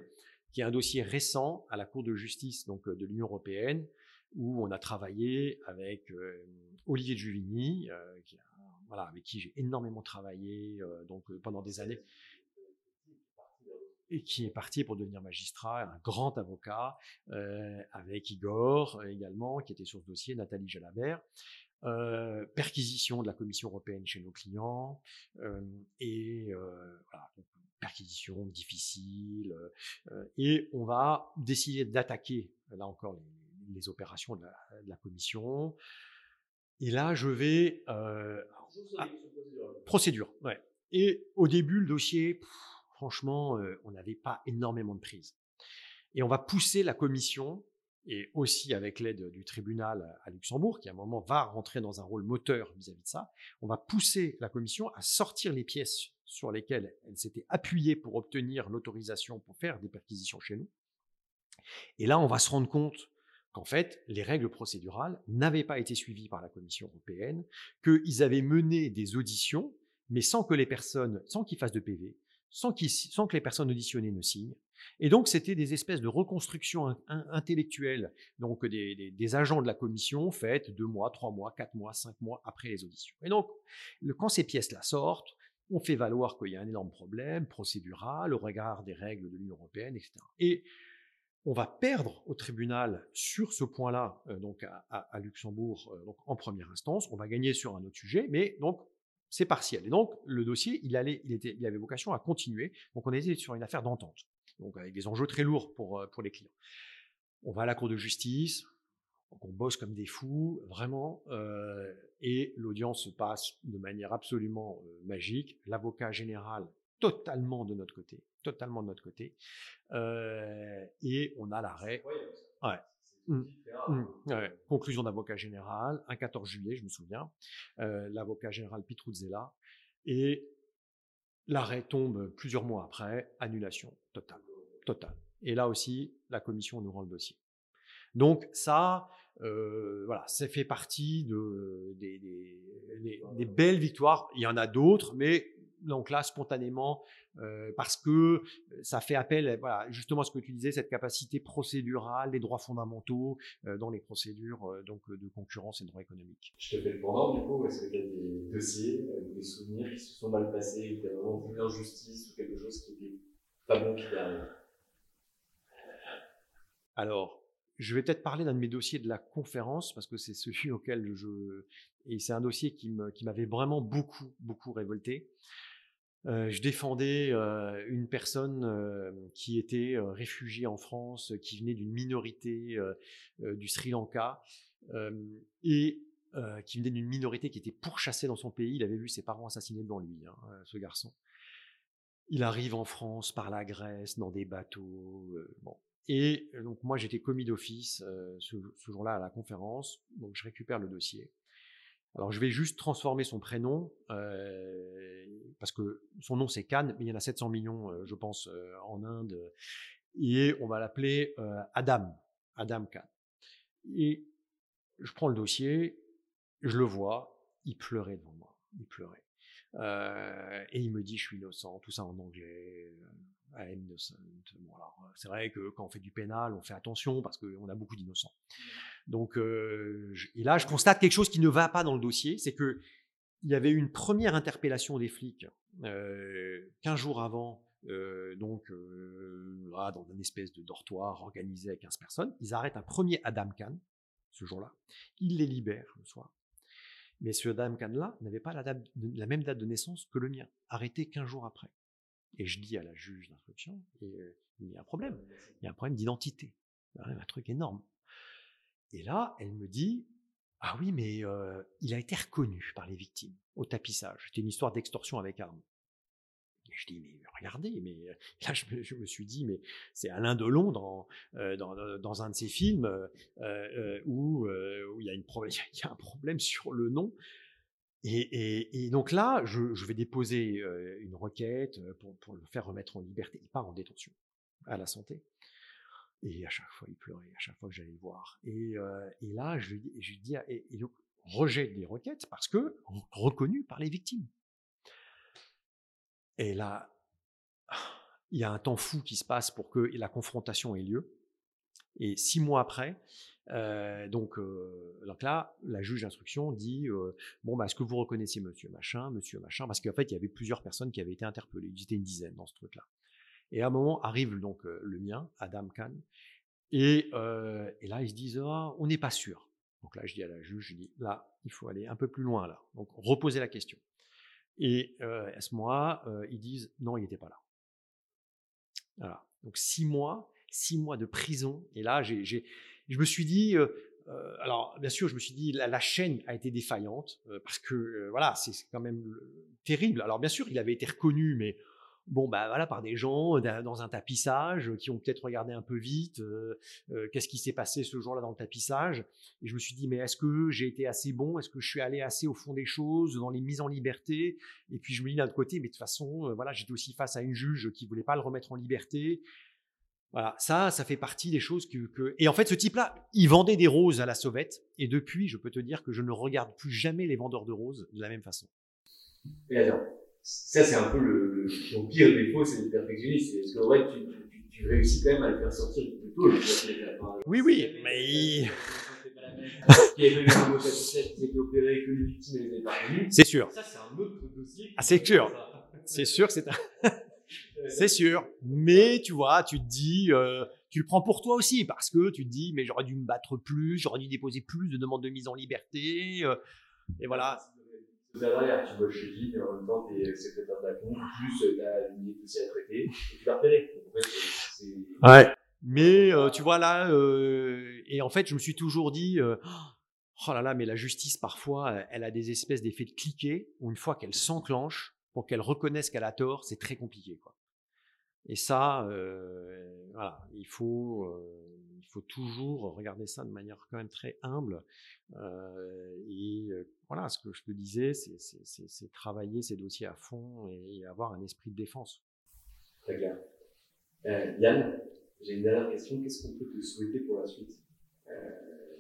qui est un dossier récent à la Cour de justice donc de l'Union européenne où on a travaillé avec Olivier de Juvigny, qui voilà, avec qui j'ai énormément travaillé donc pendant des années et qui est parti pour devenir magistrat, un grand avocat, euh, avec Igor euh, également, qui était sur ce dossier, Nathalie Jalabert. Euh, perquisition de la Commission européenne chez nos clients, et voilà, perquisition difficile, et on va décider d'attaquer, là encore, les, opérations de la, Commission. Et là, je vais... procédure, ouais. Et au début, le dossier franchement, euh, on n'avait pas énormément de prise. Et on va pousser la commission, et aussi avec l'aide du tribunal à Luxembourg, qui à un moment va rentrer dans un rôle moteur vis-à-vis de ça, on va pousser la commission à sortir les pièces sur lesquelles elle s'était appuyée pour obtenir l'autorisation pour faire des perquisitions chez nous. Et là, on va se rendre compte qu'en fait, les règles procédurales n'avaient pas été suivies par la Commission européenne, qu'ils avaient mené des auditions, mais sans que les personnes, sans qu'ils fassent de PV, sans, que les personnes auditionnées ne signent. Et donc, c'était des espèces de reconstructions intellectuelles, donc des, agents de la commission faites deux mois, trois mois, quatre mois, cinq mois après les auditions. Et donc, quand ces pièces-là sortent, on fait valoir qu'il y a un énorme problème procédural au regard des règles de l'Union européenne, etc. Et on va perdre au tribunal sur ce point-là, euh, donc à, Luxembourg, euh, donc en première instance. On va gagner sur un autre sujet, mais donc c'est partiel. Et donc, le dossier, il, allait, il, était, il avait vocation à continuer. Donc, on était sur une affaire d'entente, donc avec des enjeux très lourds pour, euh, pour les clients. On va à la Cour de justice, on bosse comme des fous, vraiment, euh, et l'audience se passe de manière absolument euh, magique. L'avocat général totalement de notre côté, totalement de notre côté, et on a l'arrêt. Ouais. Mmh. Mmh. Conclusion d'avocat général, un 14 juillet, je me souviens, euh, l'avocat général Pitruzzella, et l'arrêt tombe plusieurs mois après, annulation totale, totale. Et là aussi, la commission nous rend le dossier. Donc ça, euh, voilà, ça fait partie de, des, des, belles victoires. Il y en a d'autres, mais donc là, spontanément, euh, parce que euh, ça fait appel, voilà, justement à ce que tu disais, cette capacité procédurale, les droits fondamentaux euh, dans les procédures donc de concurrence et de droit économique. Je te fais le pendant, du coup, est-ce qu'il y a des dossiers, des souvenirs qui se sont mal passés, ou des vraiment une injustice ou quelque chose qui était pas bon qui arrive Alors, je vais peut-être parler d'un de mes dossiers de la conférence parce que c'est celui auquel je et c'est un dossier qui m'avait vraiment beaucoup beaucoup révolté. Je défendais une personne qui était réfugiée en France, qui venait d'une minorité du Sri Lanka et qui venait d'une minorité qui était pourchassée dans son pays. Il avait vu ses parents assassinés devant lui, hein, ce garçon. Il arrive en France par la Grèce, dans des bateaux. Et donc moi j'étais commis d'office ce, ce jour-là à la conférence, donc je récupère le dossier. Alors je vais juste transformer son prénom parce que son nom c'est Khan, mais il y en a 700 millions, je pense, en Inde, et on va l'appeler Adam, Adam Khan. Et je prends le dossier, je le vois, il pleurait devant moi, il pleurait. Euh, et il me dit je suis innocent, tout ça en anglais. Euh. Bon, c'est vrai que quand on fait du pénal, on fait attention parce qu'on a beaucoup d'innocents. Donc, euh, et là, je constate quelque chose qui ne va pas dans le dossier, c'est que il y avait eu une première interpellation des flics euh, 15 jours avant, euh, donc là, dans une espèce de dortoir organisé avec 15 personnes. Ils arrêtent un premier Adam Khan ce jour-là. Ils les libèrent le soir. Mais ce Adam Khan-là n'avait pas la, la, même date de naissance que le mien, arrêté 15 jours après. Et je dis à la juge d'instruction, il y a un problème, il y a un problème d'identité, un truc énorme. Et là, elle me dit, ah oui, mais euh, il a été reconnu par les victimes au tapissage. C'était une histoire d'extorsion avec arme. Et je dis, mais regardez, mais euh, là, je me, suis dit, mais c'est Alain Delon dans, euh, dans, dans, un de ses films où, où il y a un problème sur le nom. Et, donc là, je, je, vais déposer une requête pour, pour le faire remettre en liberté. Il part en détention à la santé. Et à chaque fois, il pleurait, à chaque fois que j'allais le voir. Et, et là, je, je lui dis, et, donc, rejet des requêtes parce que reconnu par les victimes. Et là, il y a un temps fou qui se passe pour que la confrontation ait lieu. Et six mois après, donc, là, la juge d'instruction dit bon, bah, est-ce que vous reconnaissez Monsieur Machin, Monsieur Machin, parce qu'en fait, il y avait plusieurs personnes qui avaient été interpellées. Ils étaient une dizaine dans ce truc-là. Et à un moment arrive donc le mien, Adam Khan, et, et là ils se disent ah, on n'est pas sûr. Donc là, je dis à la juge, je dis là, il faut aller un peu plus loin là. Donc reposer la question. Et à ce moment-là, ils disent non, il n'était pas là. Voilà. Donc six mois, six mois de prison. Et là, j'ai, je me suis dit, alors bien sûr, je me suis dit la, chaîne a été défaillante parce que voilà, c'est quand même terrible. Alors bien sûr, il avait été reconnu, mais bon, bah voilà, par des gens dans un tapissage qui ont peut-être regardé un peu vite. Euh, euh, qu'est-ce qui s'est passé ce jour-là dans le tapissage Et je me suis dit, mais est-ce que j'ai été assez bon? Est-ce que je suis allé assez au fond des choses, dans les mises en liberté? Et puis je me dis d'un côté, mais de toute façon, euh, voilà, j'étais aussi face à une juge qui voulait pas le remettre en liberté. Voilà, ça, ça fait partie des choses que, Et en fait, ce type-là, il vendait des roses à la sauvette. Et depuis, je peux te dire que je ne regarde plus jamais les vendeurs de roses de la même façon. Et alors, ça, c'est un peu le, le pire défaut, c'est le perfectionniste. Parce que, ouais, tu, tu, tu, réussis quand même à le faire sortir plus tôt. Oui, oui, mais. C'est sûr. Ça, c'est un autre dossier. Ah, c'est sûr. C'est sûr que c'est un. c'est sûr. Mais tu vois, tu te dis, euh, tu le prends pour toi aussi parce que tu te dis, mais j'aurais dû me battre plus, j'aurais dû déposer plus de demandes de mise en liberté. Euh, et voilà derrière, tu bosses chez Guy, mais en même temps, tu es secrétaire de la con, plus euh, tu as une à traiter, et tu vas repérer. En fait, ouais. Mais euh, tu vois là, euh, et en fait, je me suis toujours dit, euh, oh là là, mais la justice, parfois, elle a des espèces d'effets de cliquet, où une fois qu'elle s'enclenche, pour qu'elle reconnaisse qu'elle a tort, c'est très compliqué. Quoi. Et ça, euh, voilà, il faut, euh, il faut toujours regarder ça de manière quand même très humble. Euh, et voilà, ce que je te disais, c'est travailler ces dossiers à fond et, avoir un esprit de défense. Très bien. Yann, j'ai une dernière question. Qu'est-ce qu'on peut te souhaiter pour la suite?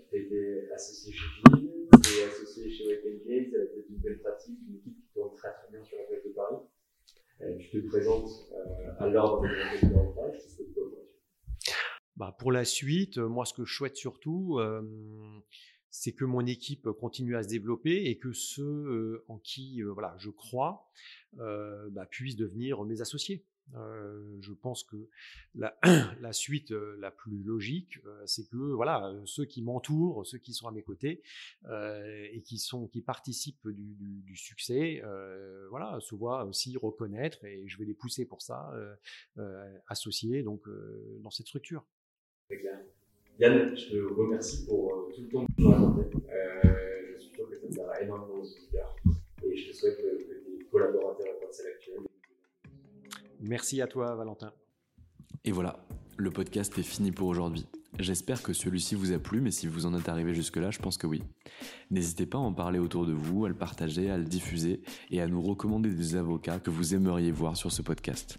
Tu été associé chez Gilles, tu es associé chez Wake Games, tu as peut-être une belle pratique, une équipe qui tourne très très bien sur la place de Paris. Euh, tu te présentes euh, à l'ordre de bah, Pour la suite, euh, moi, ce que je souhaite surtout, c'est que mon équipe continue à se développer et que ceux en qui voilà, je crois bah, puissent devenir mes associés. Euh, je pense que la, la suite euh, la plus logique, euh, c'est que voilà, ceux qui m'entourent, ceux qui sont à mes côtés et qui sont qui participent du, du, du succès, voilà, se voient aussi reconnaître et je vais les pousser pour ça, associés donc dans cette structure. Yann, je te remercie pour tout le temps que tu m'as accordé. je suis sûr que ça donnera énormément de et je te souhaite que, tes collaborateurs Merci à toi, Valentin. Et voilà, le podcast est fini pour aujourd'hui. J'espère que celui-ci vous a plu, mais si vous en êtes arrivé jusque-là, je pense que oui. N'hésitez pas à en parler autour de vous, à le partager, à le diffuser et à nous recommander des avocats que vous aimeriez voir sur ce podcast.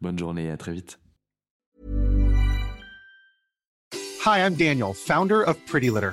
Bonne journée et à très vite. Hi, I'm Daniel, founder of Pretty Litter.